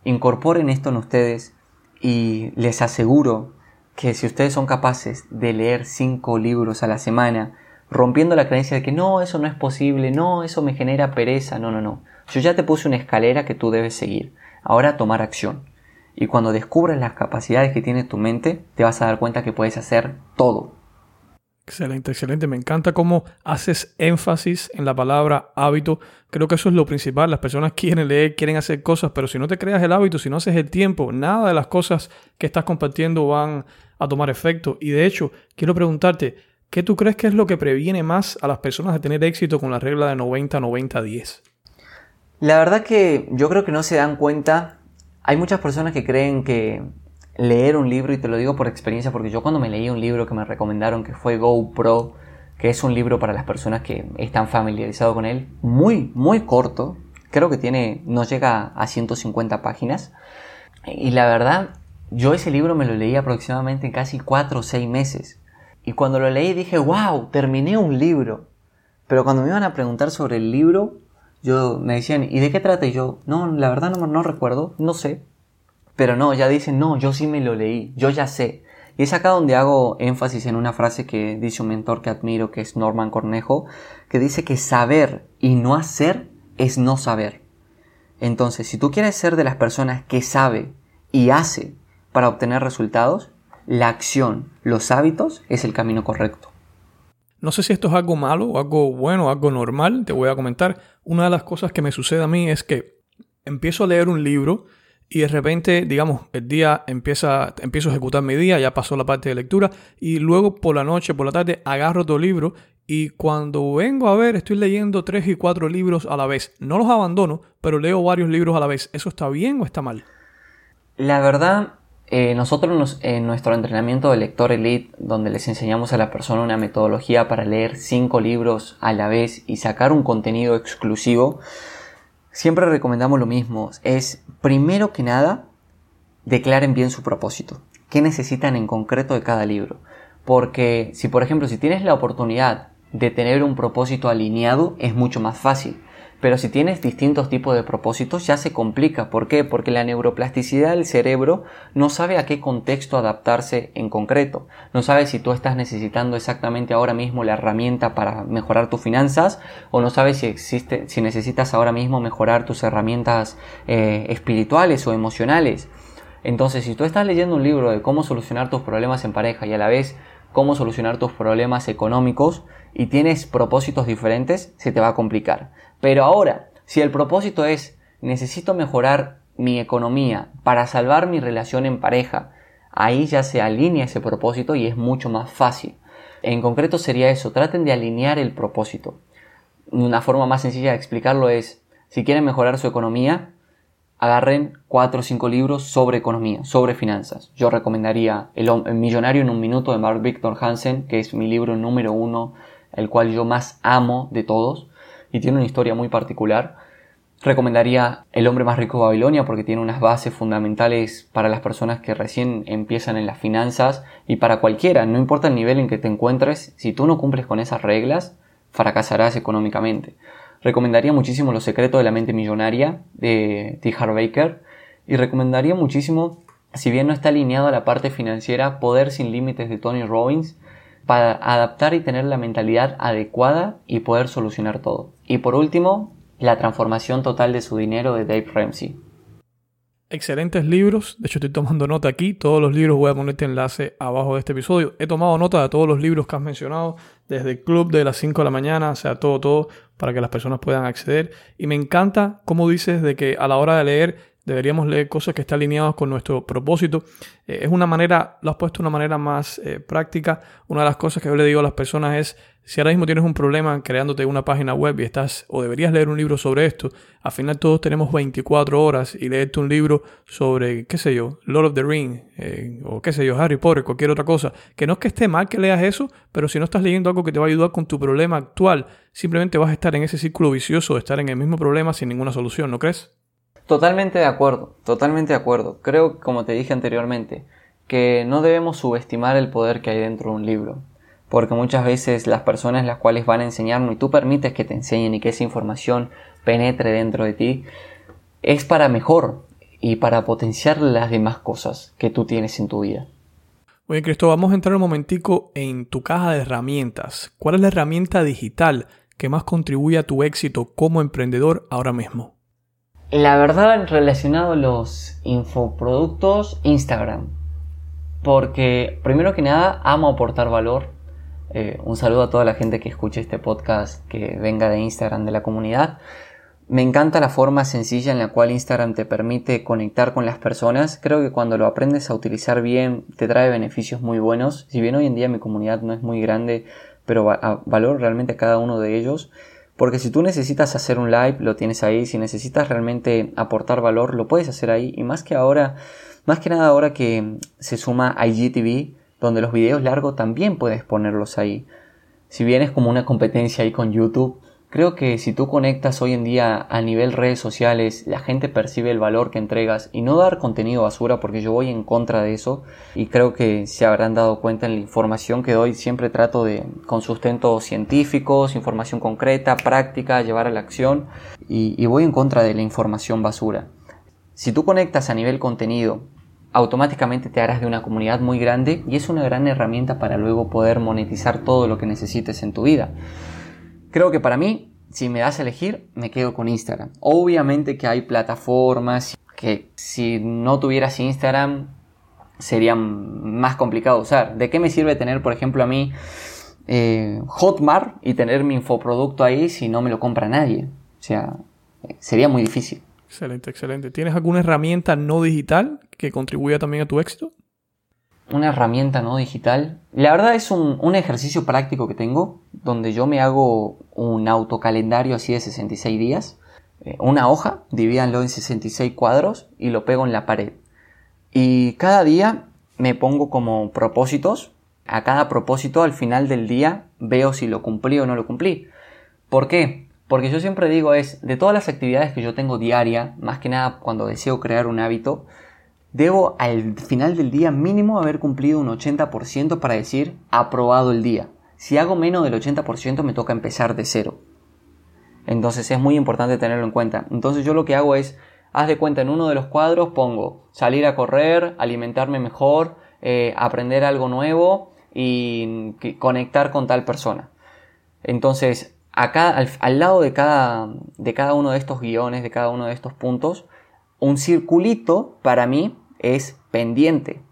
incorporen esto en ustedes, y les aseguro que si ustedes son capaces de leer cinco libros a la semana, rompiendo la creencia de que no, eso no es posible, no, eso me genera pereza, no, no, no. Yo ya te puse una escalera que tú debes seguir. Ahora tomar acción. Y cuando descubres las capacidades que tiene tu mente, te vas a dar cuenta que puedes hacer todo. Excelente, excelente. Me encanta cómo haces énfasis en la palabra hábito. Creo que eso es lo principal. Las personas quieren leer, quieren hacer cosas, pero si no te creas el hábito, si no haces el tiempo, nada de las cosas que estás compartiendo van a tomar efecto. Y de hecho, quiero preguntarte, ¿qué tú crees que es lo que previene más a las personas de tener éxito con la regla de 90-90-10? La verdad que yo creo que no se dan cuenta. Hay muchas personas que creen que leer un libro, y te lo digo por experiencia, porque yo cuando me leí un libro que me recomendaron que fue GoPro, que es un libro para las personas que están familiarizados con él, muy, muy corto, creo que tiene, no llega a 150 páginas, y la verdad, yo ese libro me lo leí aproximadamente en casi 4 o 6 meses, y cuando lo leí dije, wow, terminé un libro, pero cuando me iban a preguntar sobre el libro, yo me decían, ¿y de qué trata? Y yo, no, la verdad no, no recuerdo, no sé. Pero no, ya dicen, no, yo sí me lo leí, yo ya sé. Y es acá donde hago énfasis en una frase que dice un mentor que admiro, que es Norman Cornejo, que dice que saber y no hacer es no saber. Entonces, si tú quieres ser de las personas que sabe y hace para obtener resultados, la acción, los hábitos es el camino correcto. No sé si esto es algo malo o algo bueno o algo normal, te voy a comentar. Una de las cosas que me sucede a mí es que empiezo a leer un libro y de repente, digamos, el día empieza, empiezo a ejecutar mi día, ya pasó la parte de lectura y luego por la noche, por la tarde, agarro otro libro y cuando vengo a ver estoy leyendo tres y cuatro libros a la vez. No los abandono, pero leo varios libros a la vez. ¿Eso está bien o está mal? La verdad, eh, nosotros en nuestro entrenamiento de lector elite, donde les enseñamos a la persona una metodología para leer cinco libros a la vez y sacar un contenido exclusivo, siempre recomendamos lo mismo. Es, primero que nada, declaren bien su propósito. ¿Qué necesitan en concreto de cada libro? Porque si, por ejemplo, si tienes la oportunidad de tener un propósito alineado, es mucho más fácil. Pero si tienes distintos tipos de propósitos ya se complica. ¿Por qué? Porque la neuroplasticidad del cerebro no sabe a qué contexto adaptarse en concreto. No sabe si tú estás necesitando exactamente ahora mismo la herramienta para mejorar tus finanzas o no sabe si existe, si necesitas ahora mismo mejorar tus herramientas eh, espirituales o emocionales. Entonces, si tú estás leyendo un libro de cómo solucionar tus problemas en pareja y a la vez cómo solucionar tus problemas económicos y tienes propósitos diferentes, se te va a complicar. Pero ahora, si el propósito es necesito mejorar mi economía para salvar mi relación en pareja, ahí ya se alinea ese propósito y es mucho más fácil. En concreto sería eso, traten de alinear el propósito. Una forma más sencilla de explicarlo es, si quieren mejorar su economía, agarren cuatro o cinco libros sobre economía, sobre finanzas. Yo recomendaría El, Millonario en un Minuto de Mark Victor Hansen, que es mi libro número uno, el cual yo más amo de todos y tiene una historia muy particular. Recomendaría El hombre más rico de Babilonia porque tiene unas bases fundamentales para las personas que recién empiezan en las finanzas y para cualquiera, no importa el nivel en que te encuentres, si tú no cumples con esas reglas, fracasarás económicamente. Recomendaría muchísimo Los secretos de la mente millonaria de T. Harv Baker y recomendaría muchísimo, si bien no está alineado a la parte financiera, Poder sin límites de Tony Robbins para adaptar y tener la mentalidad adecuada y poder solucionar todo. Y por último, la transformación total de su dinero de Dave Ramsey. Excelentes libros, de hecho estoy tomando nota aquí, todos los libros voy a ponerte enlace abajo de este episodio. He tomado nota de todos los libros que has mencionado, desde el club de las 5 de la mañana, o sea, todo, todo, para que las personas puedan acceder. Y me encanta cómo dices de que a la hora de leer Deberíamos leer cosas que estén alineadas con nuestro propósito. Eh, es una manera, lo has puesto de una manera más eh, práctica. Una de las cosas que yo le digo a las personas es, si ahora mismo tienes un problema creándote una página web y estás, o deberías leer un libro sobre esto, al final todos tenemos 24 horas y leerte un libro sobre, qué sé yo, Lord of the Ring, eh, o qué sé yo, Harry Potter, cualquier otra cosa. Que no es que esté mal que leas eso, pero si no estás leyendo algo que te va a ayudar con tu problema actual, simplemente vas a estar en ese círculo vicioso de estar en el mismo problema sin ninguna solución, ¿no crees? Totalmente de acuerdo, totalmente de acuerdo. Creo, como te dije anteriormente, que no debemos subestimar el poder que hay dentro de un libro. Porque muchas veces las personas las cuales van a enseñarnos y tú permites que te enseñen y que esa información penetre dentro de ti, es para mejor y para potenciar las demás cosas que tú tienes en tu vida. Oye, Cristo, vamos a entrar un momentico en tu caja de herramientas. ¿Cuál es la herramienta digital que más contribuye a tu éxito como emprendedor ahora mismo? La verdad, relacionado a los infoproductos, Instagram. Porque, primero que nada, amo aportar valor. Eh, un saludo a toda la gente que escuche este podcast que venga de Instagram de la comunidad. Me encanta la forma sencilla en la cual Instagram te permite conectar con las personas. Creo que cuando lo aprendes a utilizar bien te trae beneficios muy buenos. Si bien hoy en día mi comunidad no es muy grande, pero valoro realmente a cada uno de ellos. Porque si tú necesitas hacer un live, lo tienes ahí. Si necesitas realmente aportar valor, lo puedes hacer ahí. Y más que ahora, más que nada ahora que se suma IGTV, donde los videos largos también puedes ponerlos ahí. Si bien es como una competencia ahí con YouTube, Creo que si tú conectas hoy en día a nivel redes sociales, la gente percibe el valor que entregas y no dar contenido basura porque yo voy en contra de eso y creo que se habrán dado cuenta en la información que doy siempre trato de con sustentos científicos, información concreta, práctica, llevar a la acción y, y voy en contra de la información basura. Si tú conectas a nivel contenido automáticamente te harás de una comunidad muy grande y es una gran herramienta para luego poder monetizar todo lo que necesites en tu vida. Creo que para mí, si me das a elegir, me quedo con Instagram. Obviamente que hay plataformas que si no tuvieras Instagram sería más complicado usar. ¿De qué me sirve tener, por ejemplo, a mí eh, Hotmart y tener mi infoproducto ahí si no me lo compra nadie? O sea, sería muy difícil. Excelente, excelente. ¿Tienes alguna herramienta no digital que contribuya también a tu éxito? Una herramienta no digital. La verdad es un, ejercicio práctico que tengo, donde yo me hago un autocalendario así de 66 días, eh, una hoja, divídanlo en 66 cuadros y lo pego en la pared. Y cada día me pongo como propósitos. A cada propósito al final del día veo si lo cumplí o no lo cumplí. ¿Por qué? Porque yo siempre digo es, de todas las actividades que yo tengo diaria, más que nada cuando deseo crear un hábito, debo al final del día mínimo haber cumplido un 80% para decir aprobado el día. Si hago menos del 80% me toca empezar de cero. Entonces es muy importante tenerlo en cuenta. Entonces yo lo que hago es, haz de cuenta en uno de los cuadros pongo salir a correr, alimentarme mejor, eh, aprender algo nuevo y conectar con tal persona. Entonces acá al, al lado de cada, de cada uno de estos guiones, de cada uno de estos puntos, un circulito para mí es pendiente.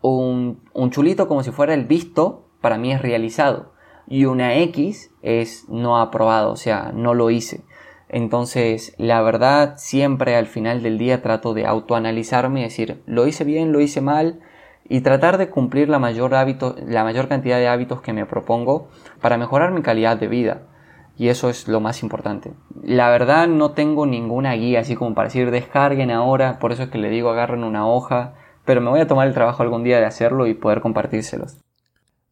Un, chulito como si fuera el visto, para mí es realizado. Y una X es no aprobado, o sea, no lo hice. Entonces, la verdad, siempre al final del día trato de autoanalizarme y decir, lo hice bien, lo hice mal, y tratar de cumplir la mayor, hábito, la mayor cantidad de hábitos que me propongo para mejorar mi calidad de vida. Y eso es lo más importante. La verdad no tengo ninguna guía así como para decir descarguen ahora, por eso es que le digo agarren una hoja, pero me voy a tomar el trabajo algún día de hacerlo y poder compartírselos.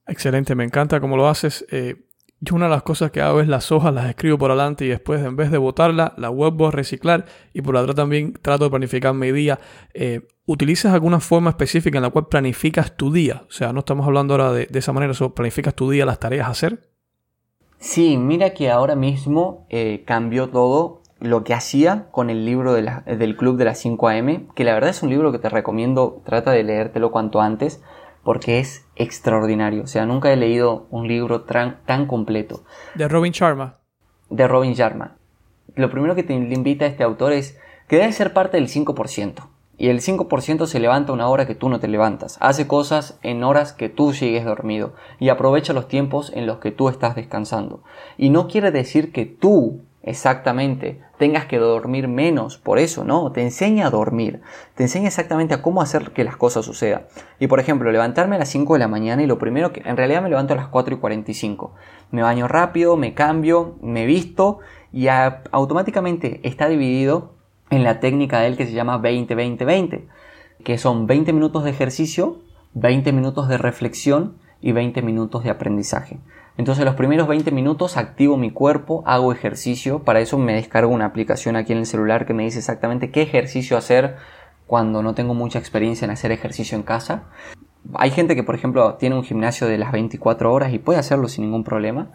Excelente, me encanta cómo lo haces. Eh, yo una de las cosas que hago es las hojas las escribo por adelante y después en vez de botarla, la vuelvo a reciclar y por atrás también trato de planificar mi día. Eh, ¿Utilizas alguna forma específica en la cual planificas tu día? O sea, no estamos hablando ahora de, de esa manera, solo planificas tu día, las tareas a hacer. Sí, mira que ahora mismo eh, cambió todo lo que hacía con el libro del Club de las 5 AM, que la verdad es un libro que te recomiendo, trata de leértelo cuanto antes, porque es extraordinario. O sea, nunca he leído un libro tan, completo. De Robin Sharma. De Robin Sharma. Lo primero que te invita a este autor es que debe ser parte del 5% y el 5% se levanta una hora que tú no te levantas. Hace cosas en horas que tú sigues dormido y aprovecha los tiempos en los que tú estás descansando. Y no quiere decir que tú exactamente tengas que dormir menos por eso, no, te enseña a dormir, te enseña exactamente a cómo hacer que las cosas sucedan. Y por ejemplo, levantarme a las 5 de la mañana y lo primero que en realidad me levanto a las 4 y 45. Me baño rápido, me cambio, me visto y automáticamente está dividido en la técnica de él que se llama 20-20-20, que son 20 minutos de ejercicio, 20 minutos de reflexión y 20 minutos de aprendizaje. Entonces los primeros 20 minutos activo mi cuerpo, hago ejercicio, para eso me descargo una aplicación aquí en el celular que me dice exactamente qué ejercicio hacer cuando no tengo mucha experiencia en hacer ejercicio en casa. Hay gente que por ejemplo tiene un gimnasio de las 24 horas y puede hacerlo sin ningún problema,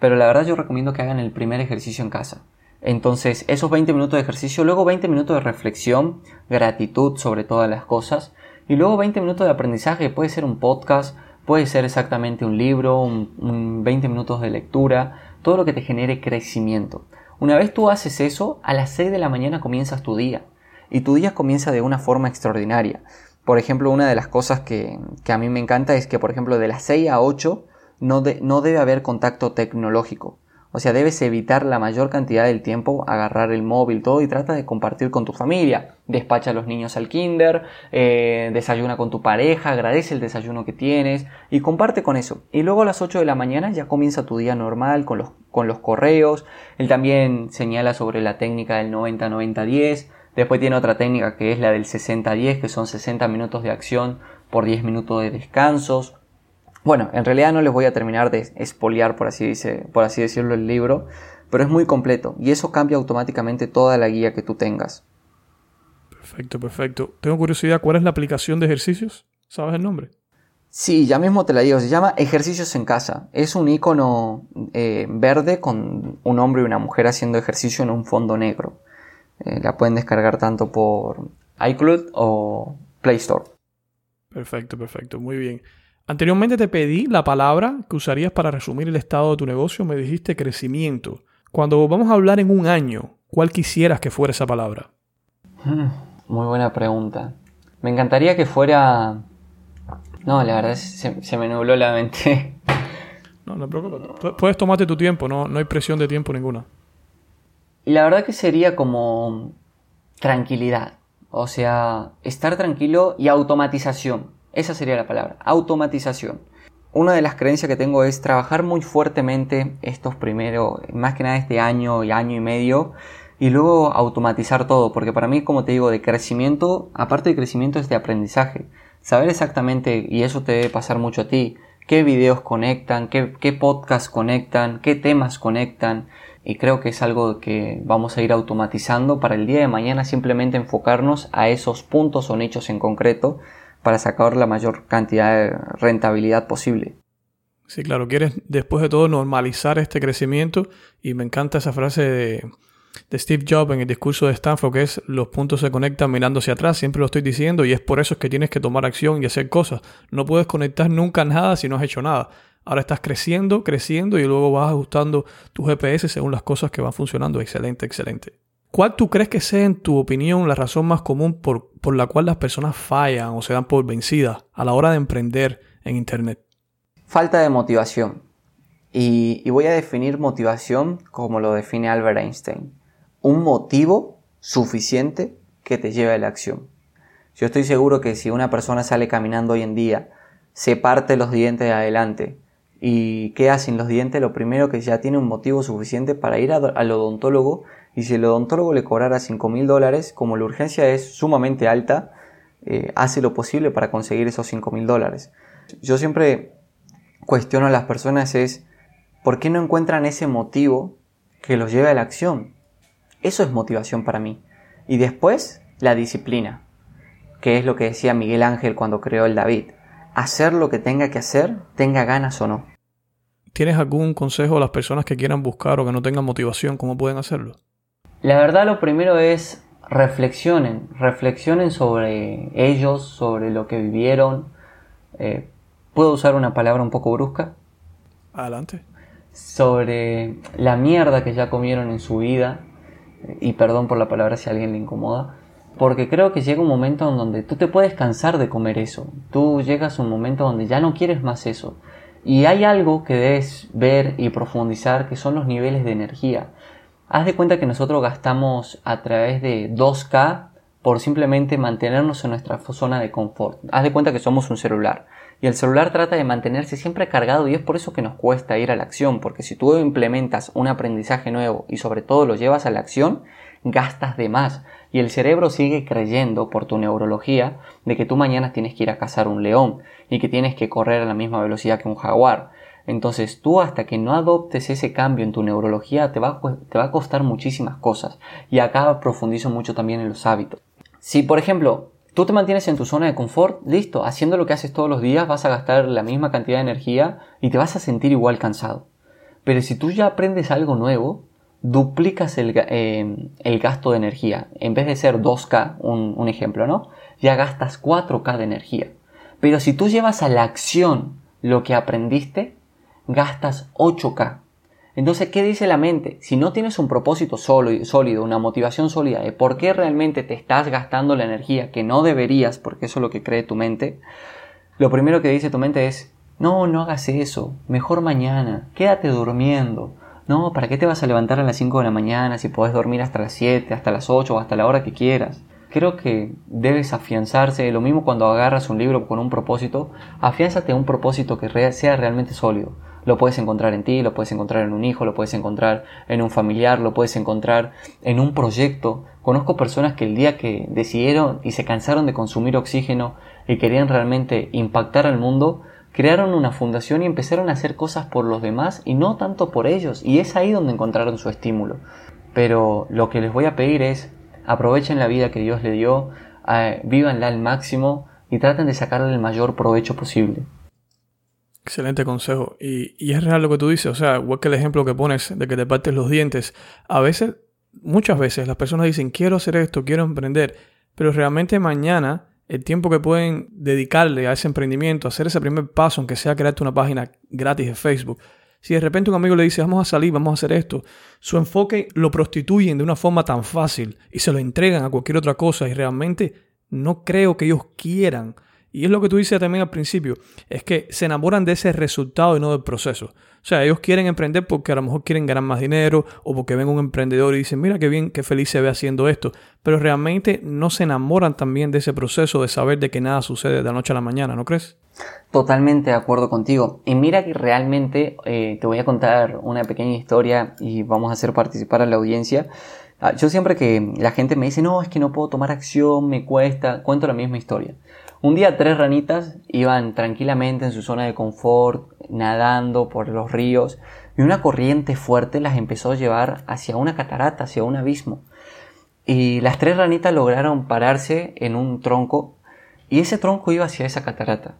pero la verdad yo recomiendo que hagan el primer ejercicio en casa. Entonces, esos 20 minutos de ejercicio, luego 20 minutos de reflexión, gratitud sobre todas las cosas, y luego 20 minutos de aprendizaje, puede ser un podcast, puede ser exactamente un libro, un, 20 minutos de lectura, todo lo que te genere crecimiento. Una vez tú haces eso, a las 6 de la mañana comienzas tu día. Y tu día comienza de una forma extraordinaria. Por ejemplo, una de las cosas que, a mí me encanta es que, por ejemplo, de las 6 a 8 no, no debe haber contacto tecnológico. O sea, debes evitar la mayor cantidad del tiempo agarrar el móvil, todo y trata de compartir con tu familia. Despacha a los niños al kinder, eh, desayuna con tu pareja, agradece el desayuno que tienes y comparte con eso. Y luego a las 8 de la mañana ya comienza tu día normal con los, con los correos. Él también señala sobre la técnica del 90-90-10. Después tiene otra técnica que es la del 60-10, que son 60 minutos de acción por 10 minutos de descansos. Bueno, en realidad no les voy a terminar de espoliar, por así, por así decirlo, el libro, pero es muy completo y eso cambia automáticamente toda la guía que tú tengas. Perfecto, perfecto. Tengo curiosidad, ¿cuál es la aplicación de ejercicios? ¿Sabes el nombre? Sí, ya mismo te la digo, se llama Ejercicios en Casa. Es un icono eh, verde con un hombre y una mujer haciendo ejercicio en un fondo negro. Eh, la pueden descargar tanto por iCloud o Play Store. Perfecto, perfecto, muy bien. Anteriormente te pedí la palabra que usarías para resumir el estado de tu negocio. Me dijiste crecimiento. Cuando vamos a hablar en un año, ¿cuál quisieras que fuera esa palabra? Hmm, muy buena pregunta. Me encantaría que fuera... No, la verdad se, se me nubló la mente. No, no te preocupes. Puedes tomarte tu tiempo, no, no hay presión de tiempo ninguna. La verdad que sería como tranquilidad. O sea, estar tranquilo y automatización. Esa sería la palabra, automatización. Una de las creencias que tengo es trabajar muy fuertemente estos primeros, más que nada este año y año y medio, y luego automatizar todo, porque para mí, como te digo, de crecimiento, aparte de crecimiento es de aprendizaje. Saber exactamente, y eso te debe pasar mucho a ti, qué videos conectan, qué, qué podcasts conectan, qué temas conectan, y creo que es algo que vamos a ir automatizando para el día de mañana simplemente enfocarnos a esos puntos o nichos en concreto para sacar la mayor cantidad de rentabilidad posible. Sí, claro, quieres después de todo normalizar este crecimiento y me encanta esa frase de, Steve Jobs en el discurso de Stanford que es los puntos se conectan mirando hacia atrás, siempre lo estoy diciendo y es por eso que tienes que tomar acción y hacer cosas. No puedes conectar nunca nada si no has hecho nada. Ahora estás creciendo, creciendo y luego vas ajustando tu GPS según las cosas que van funcionando. Excelente, excelente. ¿Cuál tú crees que sea, en tu opinión, la razón más común por, la cual las personas fallan o se dan por vencidas a la hora de emprender en Internet? Falta de motivación. Y, voy a definir motivación como lo define Albert Einstein. Un motivo suficiente que te lleve a la acción. Yo estoy seguro que si una persona sale caminando hoy en día, se parte los dientes de adelante y queda sin los dientes, lo primero que ya tiene un motivo suficiente para ir al odontólogo y si el odontólogo le cobrara 5 mil dólares, como la urgencia es sumamente alta, eh, hace lo posible para conseguir esos 5 mil dólares. Yo siempre cuestiono a las personas es, ¿por qué no encuentran ese motivo que los lleve a la acción? Eso es motivación para mí. Y después, la disciplina, que es lo que decía Miguel Ángel cuando creó el David. Hacer lo que tenga que hacer, tenga ganas o no. ¿Tienes algún consejo a las personas que quieran buscar o que no tengan motivación? ¿Cómo pueden hacerlo? La verdad lo primero es reflexionen, reflexionen sobre ellos, sobre lo que vivieron. Eh, ¿Puedo usar una palabra un poco brusca? Adelante. Sobre la mierda que ya comieron en su vida. Y perdón por la palabra si a alguien le incomoda. Porque creo que llega un momento en donde tú te puedes cansar de comer eso. Tú llegas a un momento donde ya no quieres más eso. Y hay algo que debes ver y profundizar que son los niveles de energía. Haz de cuenta que nosotros gastamos a través de 2K por simplemente mantenernos en nuestra zona de confort. Haz de cuenta que somos un celular. Y el celular trata de mantenerse siempre cargado y es por eso que nos cuesta ir a la acción, porque si tú implementas un aprendizaje nuevo y sobre todo lo llevas a la acción, gastas de más. Y el cerebro sigue creyendo por tu neurología de que tú mañana tienes que ir a cazar un león y que tienes que correr a la misma velocidad que un jaguar entonces tú hasta que no adoptes ese cambio en tu neurología te va, te va a costar muchísimas cosas. Y acá profundizo mucho también en los hábitos. Si por ejemplo tú te mantienes en tu zona de confort, listo, haciendo lo que haces todos los días vas a gastar la misma cantidad de energía y te vas a sentir igual cansado. Pero si tú ya aprendes algo nuevo, duplicas el, eh, gasto de energía. En vez de ser 2K, un, un ejemplo, ¿no? Ya gastas 4K de energía. Pero si tú llevas a la acción lo que aprendiste, gastas 8K. Entonces, ¿qué dice la mente? Si no tienes un propósito sólido, una motivación sólida de por qué realmente te estás gastando la energía que no deberías, porque eso es lo que cree tu mente, lo primero que dice tu mente es, no, no hagas eso, mejor mañana, quédate durmiendo. No, ¿para qué te vas a levantar a las 5 de la mañana si podés dormir hasta las 7, hasta las 8 o hasta la hora que quieras? Creo que debes afianzarse, lo mismo cuando agarras un libro con un propósito, afianzate a un propósito que sea realmente sólido. Lo puedes encontrar en ti, lo puedes encontrar en un hijo, lo puedes encontrar en un familiar, lo puedes encontrar en un proyecto. Conozco personas que el día que decidieron y se cansaron de consumir oxígeno y querían realmente impactar al mundo, crearon una fundación y empezaron a hacer cosas por los demás y no tanto por ellos. Y es ahí donde encontraron su estímulo. Pero lo que les voy a pedir es, aprovechen la vida que Dios le dio, eh, vívanla al máximo y traten de sacarle el mayor provecho posible. Excelente consejo. Y, y, es real lo que tú dices. O sea, igual que el ejemplo que pones de que te partes los dientes. A veces, muchas veces, las personas dicen, quiero hacer esto, quiero emprender. Pero realmente mañana, el tiempo que pueden dedicarle a ese emprendimiento, hacer ese primer paso, aunque sea crearte una página gratis de Facebook. Si de repente un amigo le dice, vamos a salir, vamos a hacer esto, su enfoque lo prostituyen de una forma tan fácil y se lo entregan a cualquier otra cosa y realmente no creo que ellos quieran y es lo que tú dices también al principio, es que se enamoran de ese resultado y no del proceso. O sea, ellos quieren emprender porque a lo mejor quieren ganar más dinero o porque ven un emprendedor y dicen, mira qué bien, qué feliz se ve haciendo esto. Pero realmente no se enamoran también de ese proceso de saber de que nada sucede de la noche a la mañana, ¿no crees? Totalmente de acuerdo contigo. Y mira que realmente eh, te voy a contar una pequeña historia y vamos a hacer participar a la audiencia. Ah, yo siempre que la gente me dice, no, es que no puedo tomar acción, me cuesta, cuento la misma historia. Un día tres ranitas iban tranquilamente en su zona de confort, nadando por los ríos, y una corriente fuerte las empezó a llevar hacia una catarata, hacia un abismo. Y las tres ranitas lograron pararse en un tronco, y ese tronco iba hacia esa catarata.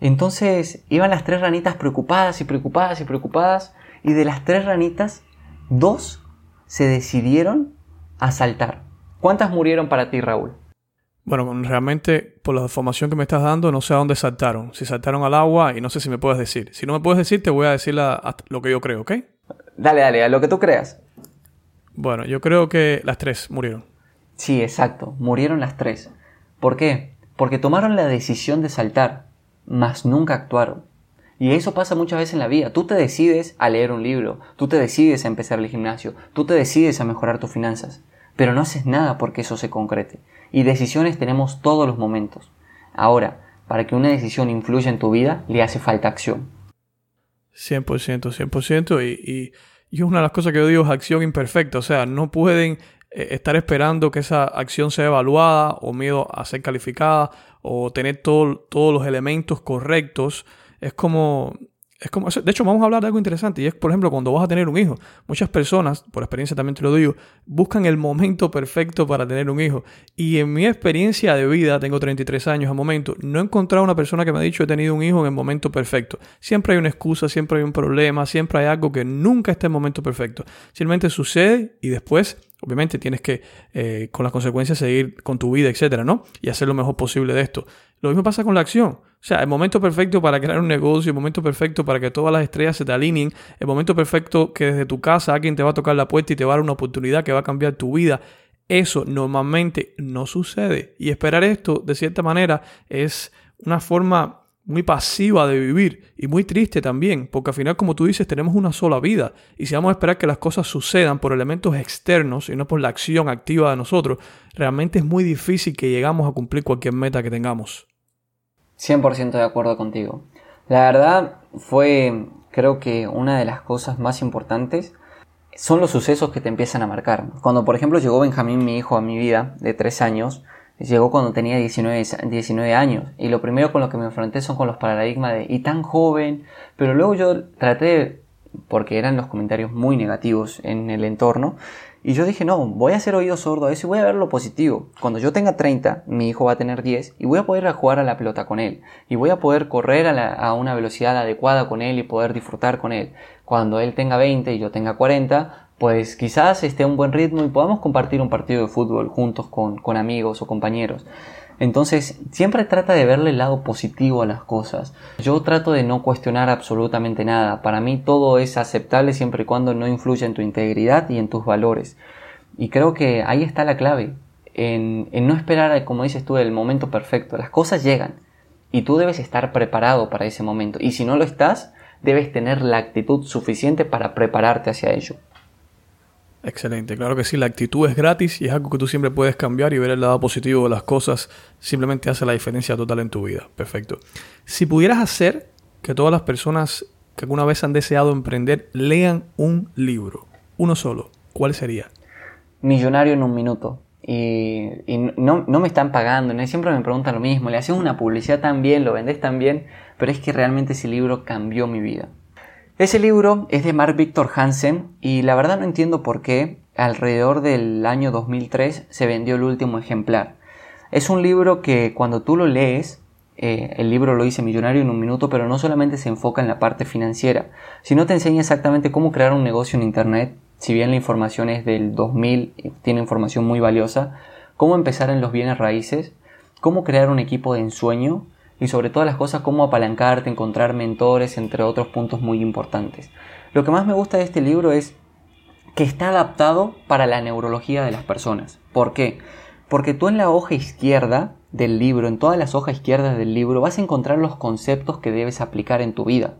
Entonces iban las tres ranitas preocupadas y preocupadas y preocupadas, y de las tres ranitas, dos se decidieron a saltar. ¿Cuántas murieron para ti, Raúl? Bueno, realmente por la información que me estás dando no sé a dónde saltaron. Si saltaron al agua y no sé si me puedes decir. Si no me puedes decir, te voy a decir lo que yo creo, ¿ok? Dale, dale, a lo que tú creas. Bueno, yo creo que las tres murieron. Sí, exacto, murieron las tres. ¿Por qué? Porque tomaron la decisión de saltar, mas nunca actuaron. Y eso pasa muchas veces en la vida. Tú te decides a leer un libro, tú te decides a empezar el gimnasio, tú te decides a mejorar tus finanzas, pero no haces nada porque eso se concrete. Y decisiones tenemos todos los momentos. Ahora, para que una decisión influya en tu vida, le hace falta acción. 100%, 100%. Y, y, una de las cosas que yo digo es acción imperfecta. O sea, no pueden eh, estar esperando que esa acción sea evaluada o miedo a ser calificada o tener todos los elementos correctos. Es como es como, de hecho, vamos a hablar de algo interesante y es, por ejemplo, cuando vas a tener un hijo. Muchas personas, por experiencia también te lo digo, buscan el momento perfecto para tener un hijo. Y en mi experiencia de vida, tengo 33 años al momento, no he encontrado una persona que me ha dicho he tenido un hijo en el momento perfecto. Siempre hay una excusa, siempre hay un problema, siempre hay algo que nunca está en el momento perfecto. Simplemente sucede y después obviamente tienes que, eh, con las consecuencias, seguir con tu vida, etcétera, ¿no? Y hacer lo mejor posible de esto. Lo mismo pasa con la acción. O sea, el momento perfecto para crear un negocio, el momento perfecto para que todas las estrellas se te alineen, el momento perfecto que desde tu casa alguien te va a tocar la puerta y te va a dar una oportunidad que va a cambiar tu vida. Eso normalmente no sucede. Y esperar esto, de cierta manera, es una forma muy pasiva de vivir y muy triste también, porque al final, como tú dices, tenemos una sola vida. Y si vamos a esperar que las cosas sucedan por elementos externos y no por la acción activa de nosotros, realmente es muy difícil que llegamos a cumplir cualquier meta que tengamos. 100% de acuerdo contigo. La verdad fue, creo que una de las cosas más importantes son los sucesos que te empiezan a marcar. Cuando, por ejemplo, llegó Benjamín, mi hijo, a mi vida, de 3 años, llegó cuando tenía 19, 19 años. Y lo primero con lo que me enfrenté son con los paradigmas de, y tan joven. Pero luego yo traté, porque eran los comentarios muy negativos en el entorno, y yo dije, no, voy a hacer oído sordo a eso y voy a ver lo positivo. Cuando yo tenga 30, mi hijo va a tener 10 y voy a poder jugar a la pelota con él. Y voy a poder correr a, a una velocidad adecuada con él y poder disfrutar con él. Cuando él tenga 20 y yo tenga 40, pues quizás esté a un buen ritmo y podamos compartir un partido de fútbol juntos con, con amigos o compañeros. Entonces, siempre trata de verle el lado positivo a las cosas. Yo trato de no cuestionar absolutamente nada. Para mí todo es aceptable siempre y cuando no influya en tu integridad y en tus valores. Y creo que ahí está la clave. En, en no esperar, como dices tú, el momento perfecto. Las cosas llegan. Y tú debes estar preparado para ese momento. Y si no lo estás, debes tener la actitud suficiente para prepararte hacia ello. Excelente, claro que sí, la actitud es gratis y es algo que tú siempre puedes cambiar y ver el lado positivo de las cosas simplemente hace la diferencia total en tu vida. Perfecto. Si pudieras hacer que todas las personas que alguna vez han deseado emprender lean un libro, uno solo, ¿cuál sería? Millonario en un minuto. Y, no, no, me están pagando, siempre me preguntan lo mismo, le haces una publicidad tan bien, lo vendes tan bien, pero es que realmente ese libro cambió mi vida. Ese libro es de Mark Victor Hansen y la verdad no entiendo por qué alrededor del año 2003 se vendió el último ejemplar. Es un libro que cuando tú lo lees, eh, el libro lo dice Millonario en un minuto, pero no solamente se enfoca en la parte financiera, sino te enseña exactamente cómo crear un negocio en Internet, si bien la información es del 2000 y tiene información muy valiosa, cómo empezar en los bienes raíces, cómo crear un equipo de ensueño, y sobre todas las cosas cómo apalancarte, encontrar mentores, entre otros puntos muy importantes. Lo que más me gusta de este libro es que está adaptado para la neurología de las personas. ¿Por qué? Porque tú en la hoja izquierda del libro, en todas las hojas izquierdas del libro, vas a encontrar los conceptos que debes aplicar en tu vida.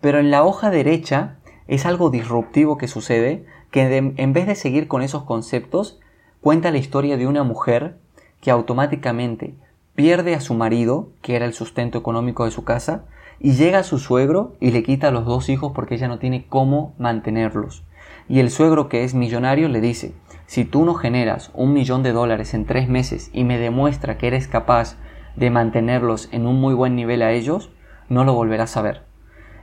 Pero en la hoja derecha es algo disruptivo que sucede, que en vez de seguir con esos conceptos, cuenta la historia de una mujer que automáticamente pierde a su marido, que era el sustento económico de su casa, y llega a su suegro y le quita a los dos hijos porque ella no tiene cómo mantenerlos. Y el suegro, que es millonario, le dice, si tú no generas un millón de dólares en tres meses y me demuestra que eres capaz de mantenerlos en un muy buen nivel a ellos, no lo volverás a ver.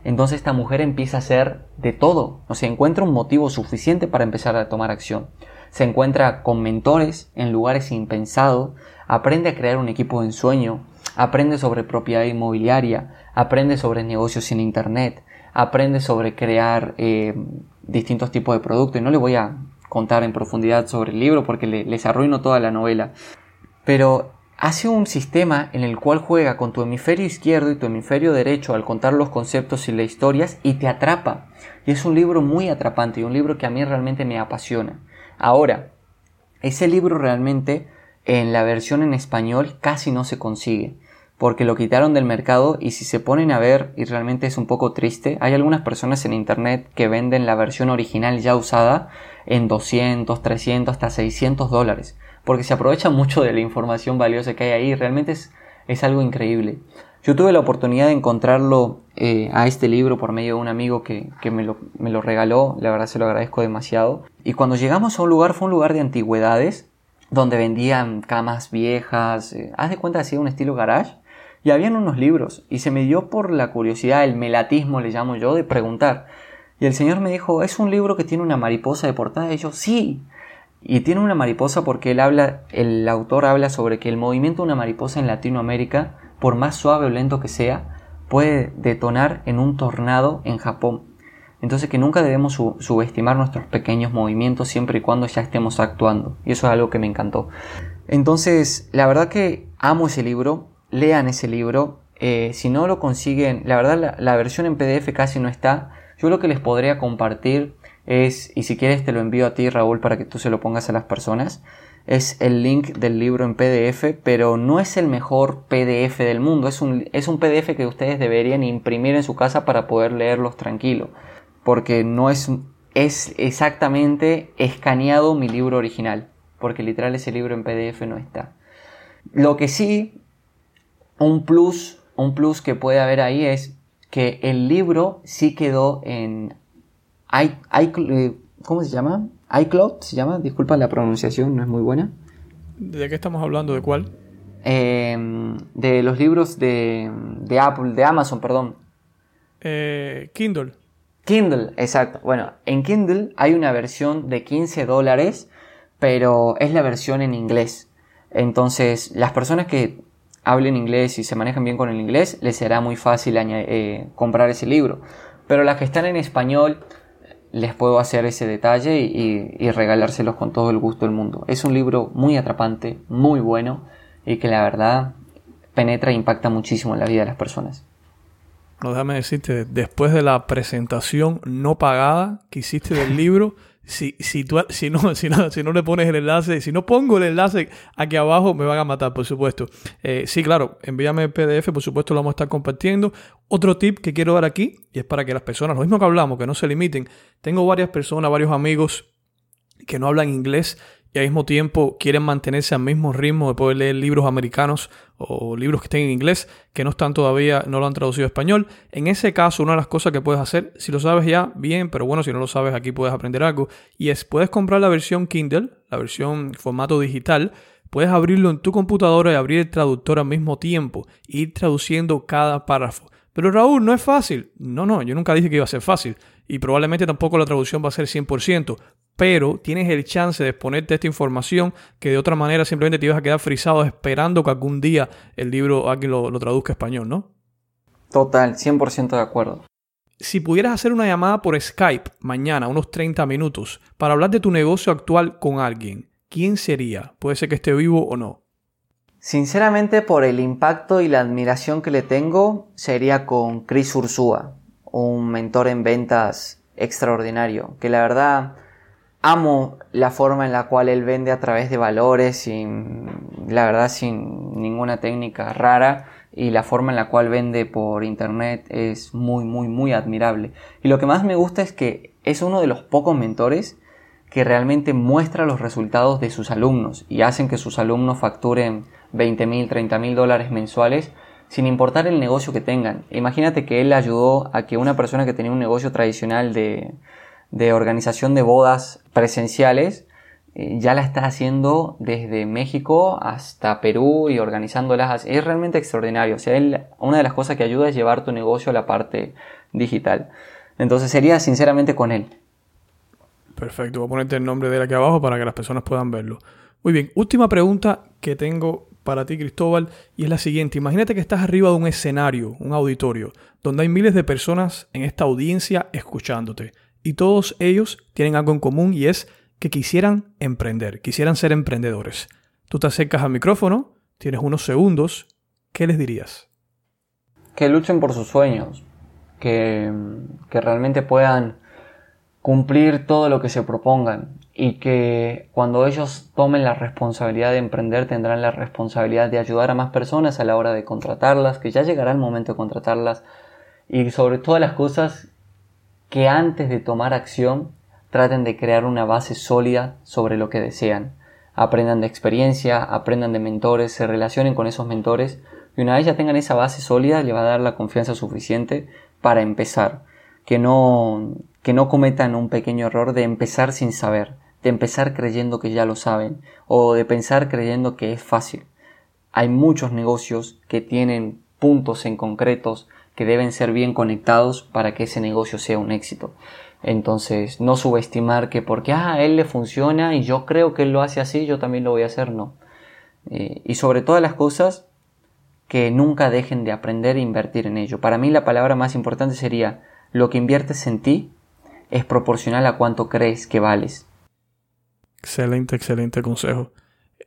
Entonces esta mujer empieza a hacer de todo, o sea, encuentra un motivo suficiente para empezar a tomar acción. Se encuentra con mentores en lugares impensados, aprende a crear un equipo de ensueño, aprende sobre propiedad inmobiliaria, aprende sobre negocios en Internet, aprende sobre crear eh, distintos tipos de productos. Y no le voy a contar en profundidad sobre el libro porque les arruino toda la novela. Pero hace un sistema en el cual juega con tu hemisferio izquierdo y tu hemisferio derecho al contar los conceptos y las historias y te atrapa. Y es un libro muy atrapante y un libro que a mí realmente me apasiona. Ahora, ese libro realmente en la versión en español casi no se consigue porque lo quitaron del mercado y si se ponen a ver y realmente es un poco triste, hay algunas personas en internet que venden la versión original ya usada en 200, 300, hasta 600 dólares, porque se aprovecha mucho de la información valiosa que hay ahí, realmente es, es algo increíble. Yo tuve la oportunidad de encontrarlo eh, a este libro por medio de un amigo que, que me, lo, me lo regaló, la verdad se lo agradezco demasiado. Y cuando llegamos a un lugar, fue un lugar de antigüedades, donde vendían camas viejas, eh, haz de cuenta hacía un estilo garage, y habían unos libros, y se me dio por la curiosidad, el melatismo le llamo yo, de preguntar. Y el señor me dijo, ¿es un libro que tiene una mariposa de portada? Y yo, sí. Y tiene una mariposa porque él habla, el autor habla sobre que el movimiento de una mariposa en Latinoamérica, por más suave o lento que sea, puede detonar en un tornado en Japón. Entonces que nunca debemos subestimar nuestros pequeños movimientos siempre y cuando ya estemos actuando. Y eso es algo que me encantó. Entonces, la verdad que amo ese libro, lean ese libro. Eh, si no lo consiguen, la verdad la, versión en PDF casi no está. Yo lo que les podría compartir es, y si quieres te lo envío a ti Raúl para que tú se lo pongas a las personas, es el link del libro en PDF, pero no es el mejor PDF del mundo, es un, es un PDF que ustedes deberían imprimir en su casa para poder leerlos tranquilo porque no es, es exactamente escaneado mi libro original, porque literal ese libro en PDF no está. Lo que sí, un plus, un plus que puede haber ahí es que el libro sí quedó en eh, ¿cómo se llama? iCloud se llama, disculpa la pronunciación, no es muy buena. ¿De qué estamos hablando? ¿De cuál? Em, de los libros de, de, Apple, de Amazon, perdón. Eh, Kindle. Kindle, exacto. Bueno, en Kindle hay una versión de 15 dólares, pero es la versión en inglés. Entonces, las personas que hablen inglés y se manejan bien con el inglés, les será muy fácil eh, comprar ese libro. Pero las que están en español, les puedo hacer ese detalle y, y, regalárselos con todo el gusto del mundo. Es un libro muy atrapante, muy bueno y que la verdad penetra e impacta muchísimo en la vida de las personas. No, déjame decirte, después de la presentación no pagada que hiciste del libro, (laughs) si, si, tú, (laughs) si, no, si, no, si no le pones el enlace, si no pongo el enlace aquí abajo, me van a matar, por supuesto. Eh, sí, claro, envíame el PDF, por supuesto lo vamos a estar compartiendo. Otro tip que quiero dar aquí, y es para que las personas, lo mismo que hablamos, que no se limiten. Tengo varias personas, varios amigos que no hablan inglés y al mismo tiempo quieren mantenerse al mismo ritmo de poder leer libros americanos o libros que estén en inglés que no están todavía, no lo han traducido a español. En ese caso, una de las cosas que puedes hacer, si lo sabes ya, bien, pero bueno, si no lo sabes, aquí puedes aprender algo. Y es, puedes comprar la versión Kindle, la versión formato digital. Puedes abrirlo en tu computadora y abrir el traductor al mismo tiempo, e ir traduciendo cada párrafo. Pero Raúl, no es fácil. No, no, yo nunca dije que iba a ser fácil. Y probablemente tampoco la traducción va a ser 100% pero tienes el chance de exponerte esta información que de otra manera simplemente te ibas a quedar frisado esperando que algún día el libro alguien lo, lo traduzca a español, ¿no? Total, 100% de acuerdo. Si pudieras hacer una llamada por Skype mañana, unos 30 minutos, para hablar de tu negocio actual con alguien, ¿quién sería? Puede ser que esté vivo o no. Sinceramente, por el impacto y la admiración que le tengo, sería con Chris Ursúa, un mentor en ventas extraordinario, que la verdad amo la forma en la cual él vende a través de valores, sin, la verdad sin ninguna técnica rara y la forma en la cual vende por internet es muy, muy, muy admirable. Y lo que más me gusta es que es uno de los pocos mentores que realmente muestra los resultados de sus alumnos y hacen que sus alumnos facturen 20 mil, 30 mil dólares mensuales sin importar el negocio que tengan. Imagínate que él ayudó a que una persona que tenía un negocio tradicional de, de organización de bodas presenciales eh, ya la está haciendo desde México hasta Perú y organizándolas. Es realmente extraordinario. O sea, él, una de las cosas que ayuda es llevar tu negocio a la parte digital. Entonces sería sinceramente con él. Perfecto, voy a ponerte el nombre de él aquí abajo para que las personas puedan verlo. Muy bien, última pregunta que tengo para ti, Cristóbal, y es la siguiente. Imagínate que estás arriba de un escenario, un auditorio, donde hay miles de personas en esta audiencia escuchándote y todos ellos tienen algo en común y es que quisieran emprender, quisieran ser emprendedores. Tú te acercas al micrófono, tienes unos segundos, ¿qué les dirías? Que luchen por sus sueños, que, que realmente puedan cumplir todo lo que se propongan y que cuando ellos tomen la responsabilidad de emprender tendrán la responsabilidad de ayudar a más personas a la hora de contratarlas, que ya llegará el momento de contratarlas y sobre todas las cosas que antes de tomar acción traten de crear una base sólida sobre lo que desean. Aprendan de experiencia, aprendan de mentores, se relacionen con esos mentores y una vez ya tengan esa base sólida le va a dar la confianza suficiente para empezar. Que no, que no cometan un pequeño error de empezar sin saber, de empezar creyendo que ya lo saben o de pensar creyendo que es fácil. Hay muchos negocios que tienen puntos en concretos que deben ser bien conectados para que ese negocio sea un éxito. Entonces, no subestimar que porque ah, a él le funciona y yo creo que él lo hace así, yo también lo voy a hacer, no. Eh, y sobre todas las cosas, que nunca dejen de aprender e invertir en ello. Para mí la palabra más importante sería, lo que inviertes en ti es proporcional a cuánto crees que vales. Excelente, excelente consejo.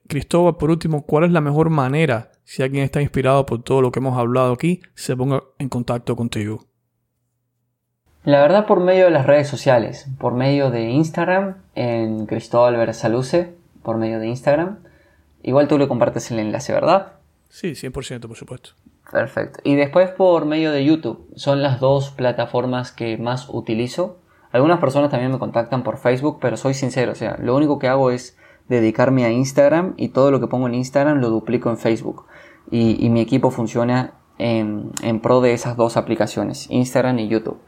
Cristóbal, por último, ¿cuál es la mejor manera, si alguien está inspirado por todo lo que hemos hablado aquí, se ponga en contacto contigo? La verdad por medio de las redes sociales, por medio de Instagram, en Cristóbal Versaluce, por medio de Instagram. Igual tú le compartes el enlace, ¿verdad? Sí, 100%, por supuesto. Perfecto. Y después por medio de YouTube. Son las dos plataformas que más utilizo. Algunas personas también me contactan por Facebook, pero soy sincero, o sea, lo único que hago es dedicarme a Instagram y todo lo que pongo en Instagram lo duplico en Facebook. Y, mi equipo funciona en, pro de esas dos aplicaciones, Instagram y YouTube.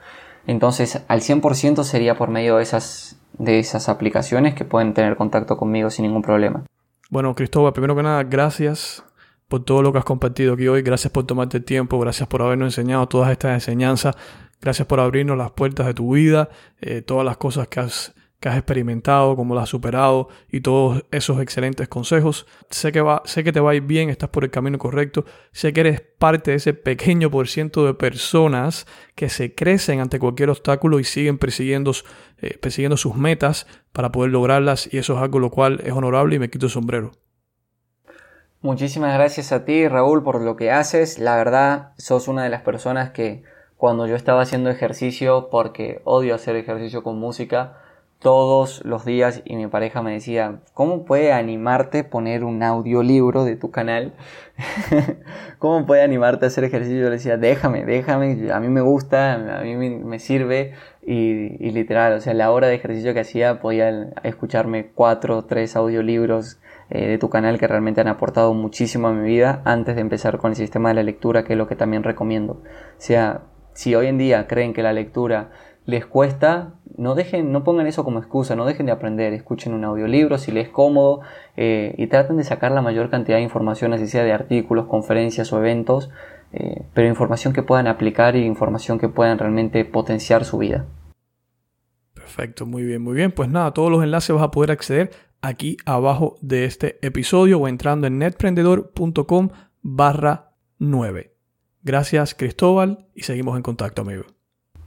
Entonces, al 100% sería por medio de esas, de esas aplicaciones que pueden tener contacto conmigo sin ningún problema. Bueno, Cristóbal, primero que nada, gracias por todo lo que has compartido aquí hoy. Gracias por tomarte el tiempo. Gracias por habernos enseñado todas estas enseñanzas. Gracias por abrirnos las puertas de tu vida, eh, todas las cosas que has que has experimentado, cómo lo has superado y todos esos excelentes consejos. Sé que, va, sé que te va a ir bien, estás por el camino correcto. Sé que eres parte de ese pequeño por ciento de personas que se crecen ante cualquier obstáculo y siguen persiguiendo, eh, persiguiendo sus metas para poder lograrlas y eso es algo lo cual es honorable y me quito el sombrero. Muchísimas gracias a ti, Raúl, por lo que haces. La verdad, sos una de las personas que cuando yo estaba haciendo ejercicio, porque odio hacer ejercicio con música, todos los días y mi pareja me decía, ¿cómo puede animarte poner un audiolibro de tu canal? (laughs) ¿Cómo puede animarte a hacer ejercicio? Yo le decía, déjame, déjame, a mí me gusta, a mí me, sirve y, literal, o sea, la hora de ejercicio que hacía podía escucharme cuatro o tres audiolibros eh, de tu canal que realmente han aportado muchísimo a mi vida antes de empezar con el sistema de la lectura, que es lo que también recomiendo. O sea, si hoy en día creen que la lectura les cuesta, no dejen, no pongan eso como excusa, no dejen de aprender, escuchen un audiolibro si les es cómodo eh, y traten de sacar la mayor cantidad de información, así sea de artículos, conferencias o eventos, eh, pero información que puedan aplicar y información que puedan realmente potenciar su vida. Perfecto, muy bien, muy bien. Pues nada, todos los enlaces vas a poder acceder aquí abajo de este episodio o entrando en netprendedor.com barra 9. Gracias Cristóbal y seguimos en contacto, amigo.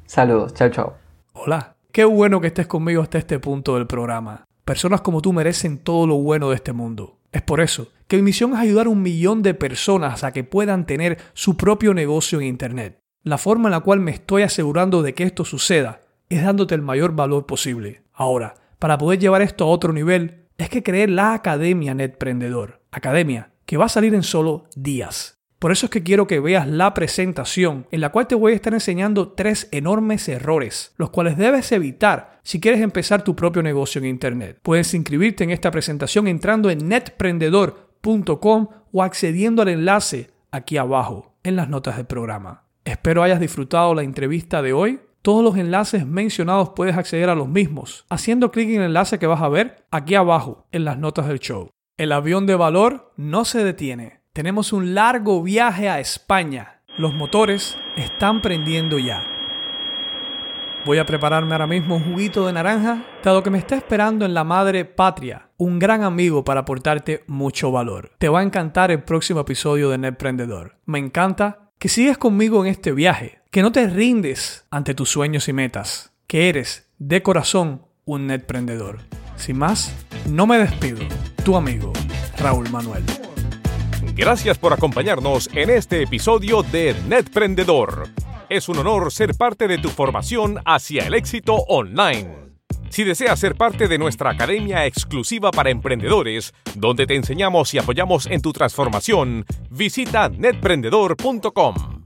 Saludos, chao, chao. Hola, qué bueno que estés conmigo hasta este punto del programa. Personas como tú merecen todo lo bueno de este mundo. Es por eso que mi misión es ayudar a un millón de personas a que puedan tener su propio negocio en Internet. La forma en la cual me estoy asegurando de que esto suceda es dándote el mayor valor posible. Ahora, para poder llevar esto a otro nivel, es que creé la Academia Netprendedor. Academia que va a salir en solo días. Por eso es que quiero que veas la presentación en la cual te voy a estar enseñando tres enormes errores, los cuales debes evitar si quieres empezar tu propio negocio en Internet. Puedes inscribirte en esta presentación entrando en netprendedor.com o accediendo al enlace aquí abajo en las notas del programa. Espero hayas disfrutado la entrevista de hoy. Todos los enlaces mencionados puedes acceder a los mismos haciendo clic en el enlace que vas a ver aquí abajo en las notas del show. El avión de valor no se detiene tenemos un largo viaje a España. Los motores están prendiendo ya. Voy a prepararme ahora mismo un juguito de naranja, dado que me está esperando en la madre patria, un gran amigo para aportarte mucho valor. Te va a encantar el próximo episodio de Netprendedor. Me encanta que sigues conmigo en este viaje, que no te rindes ante tus sueños y metas, que eres de corazón un netprendedor. Sin más, no me despido. Tu amigo, Raúl Manuel. Gracias por acompañarnos en este episodio de Netprendedor. Es un honor ser parte de tu formación hacia el éxito online. Si deseas ser parte de nuestra academia exclusiva para emprendedores, donde te enseñamos y apoyamos en tu transformación, visita netprendedor.com.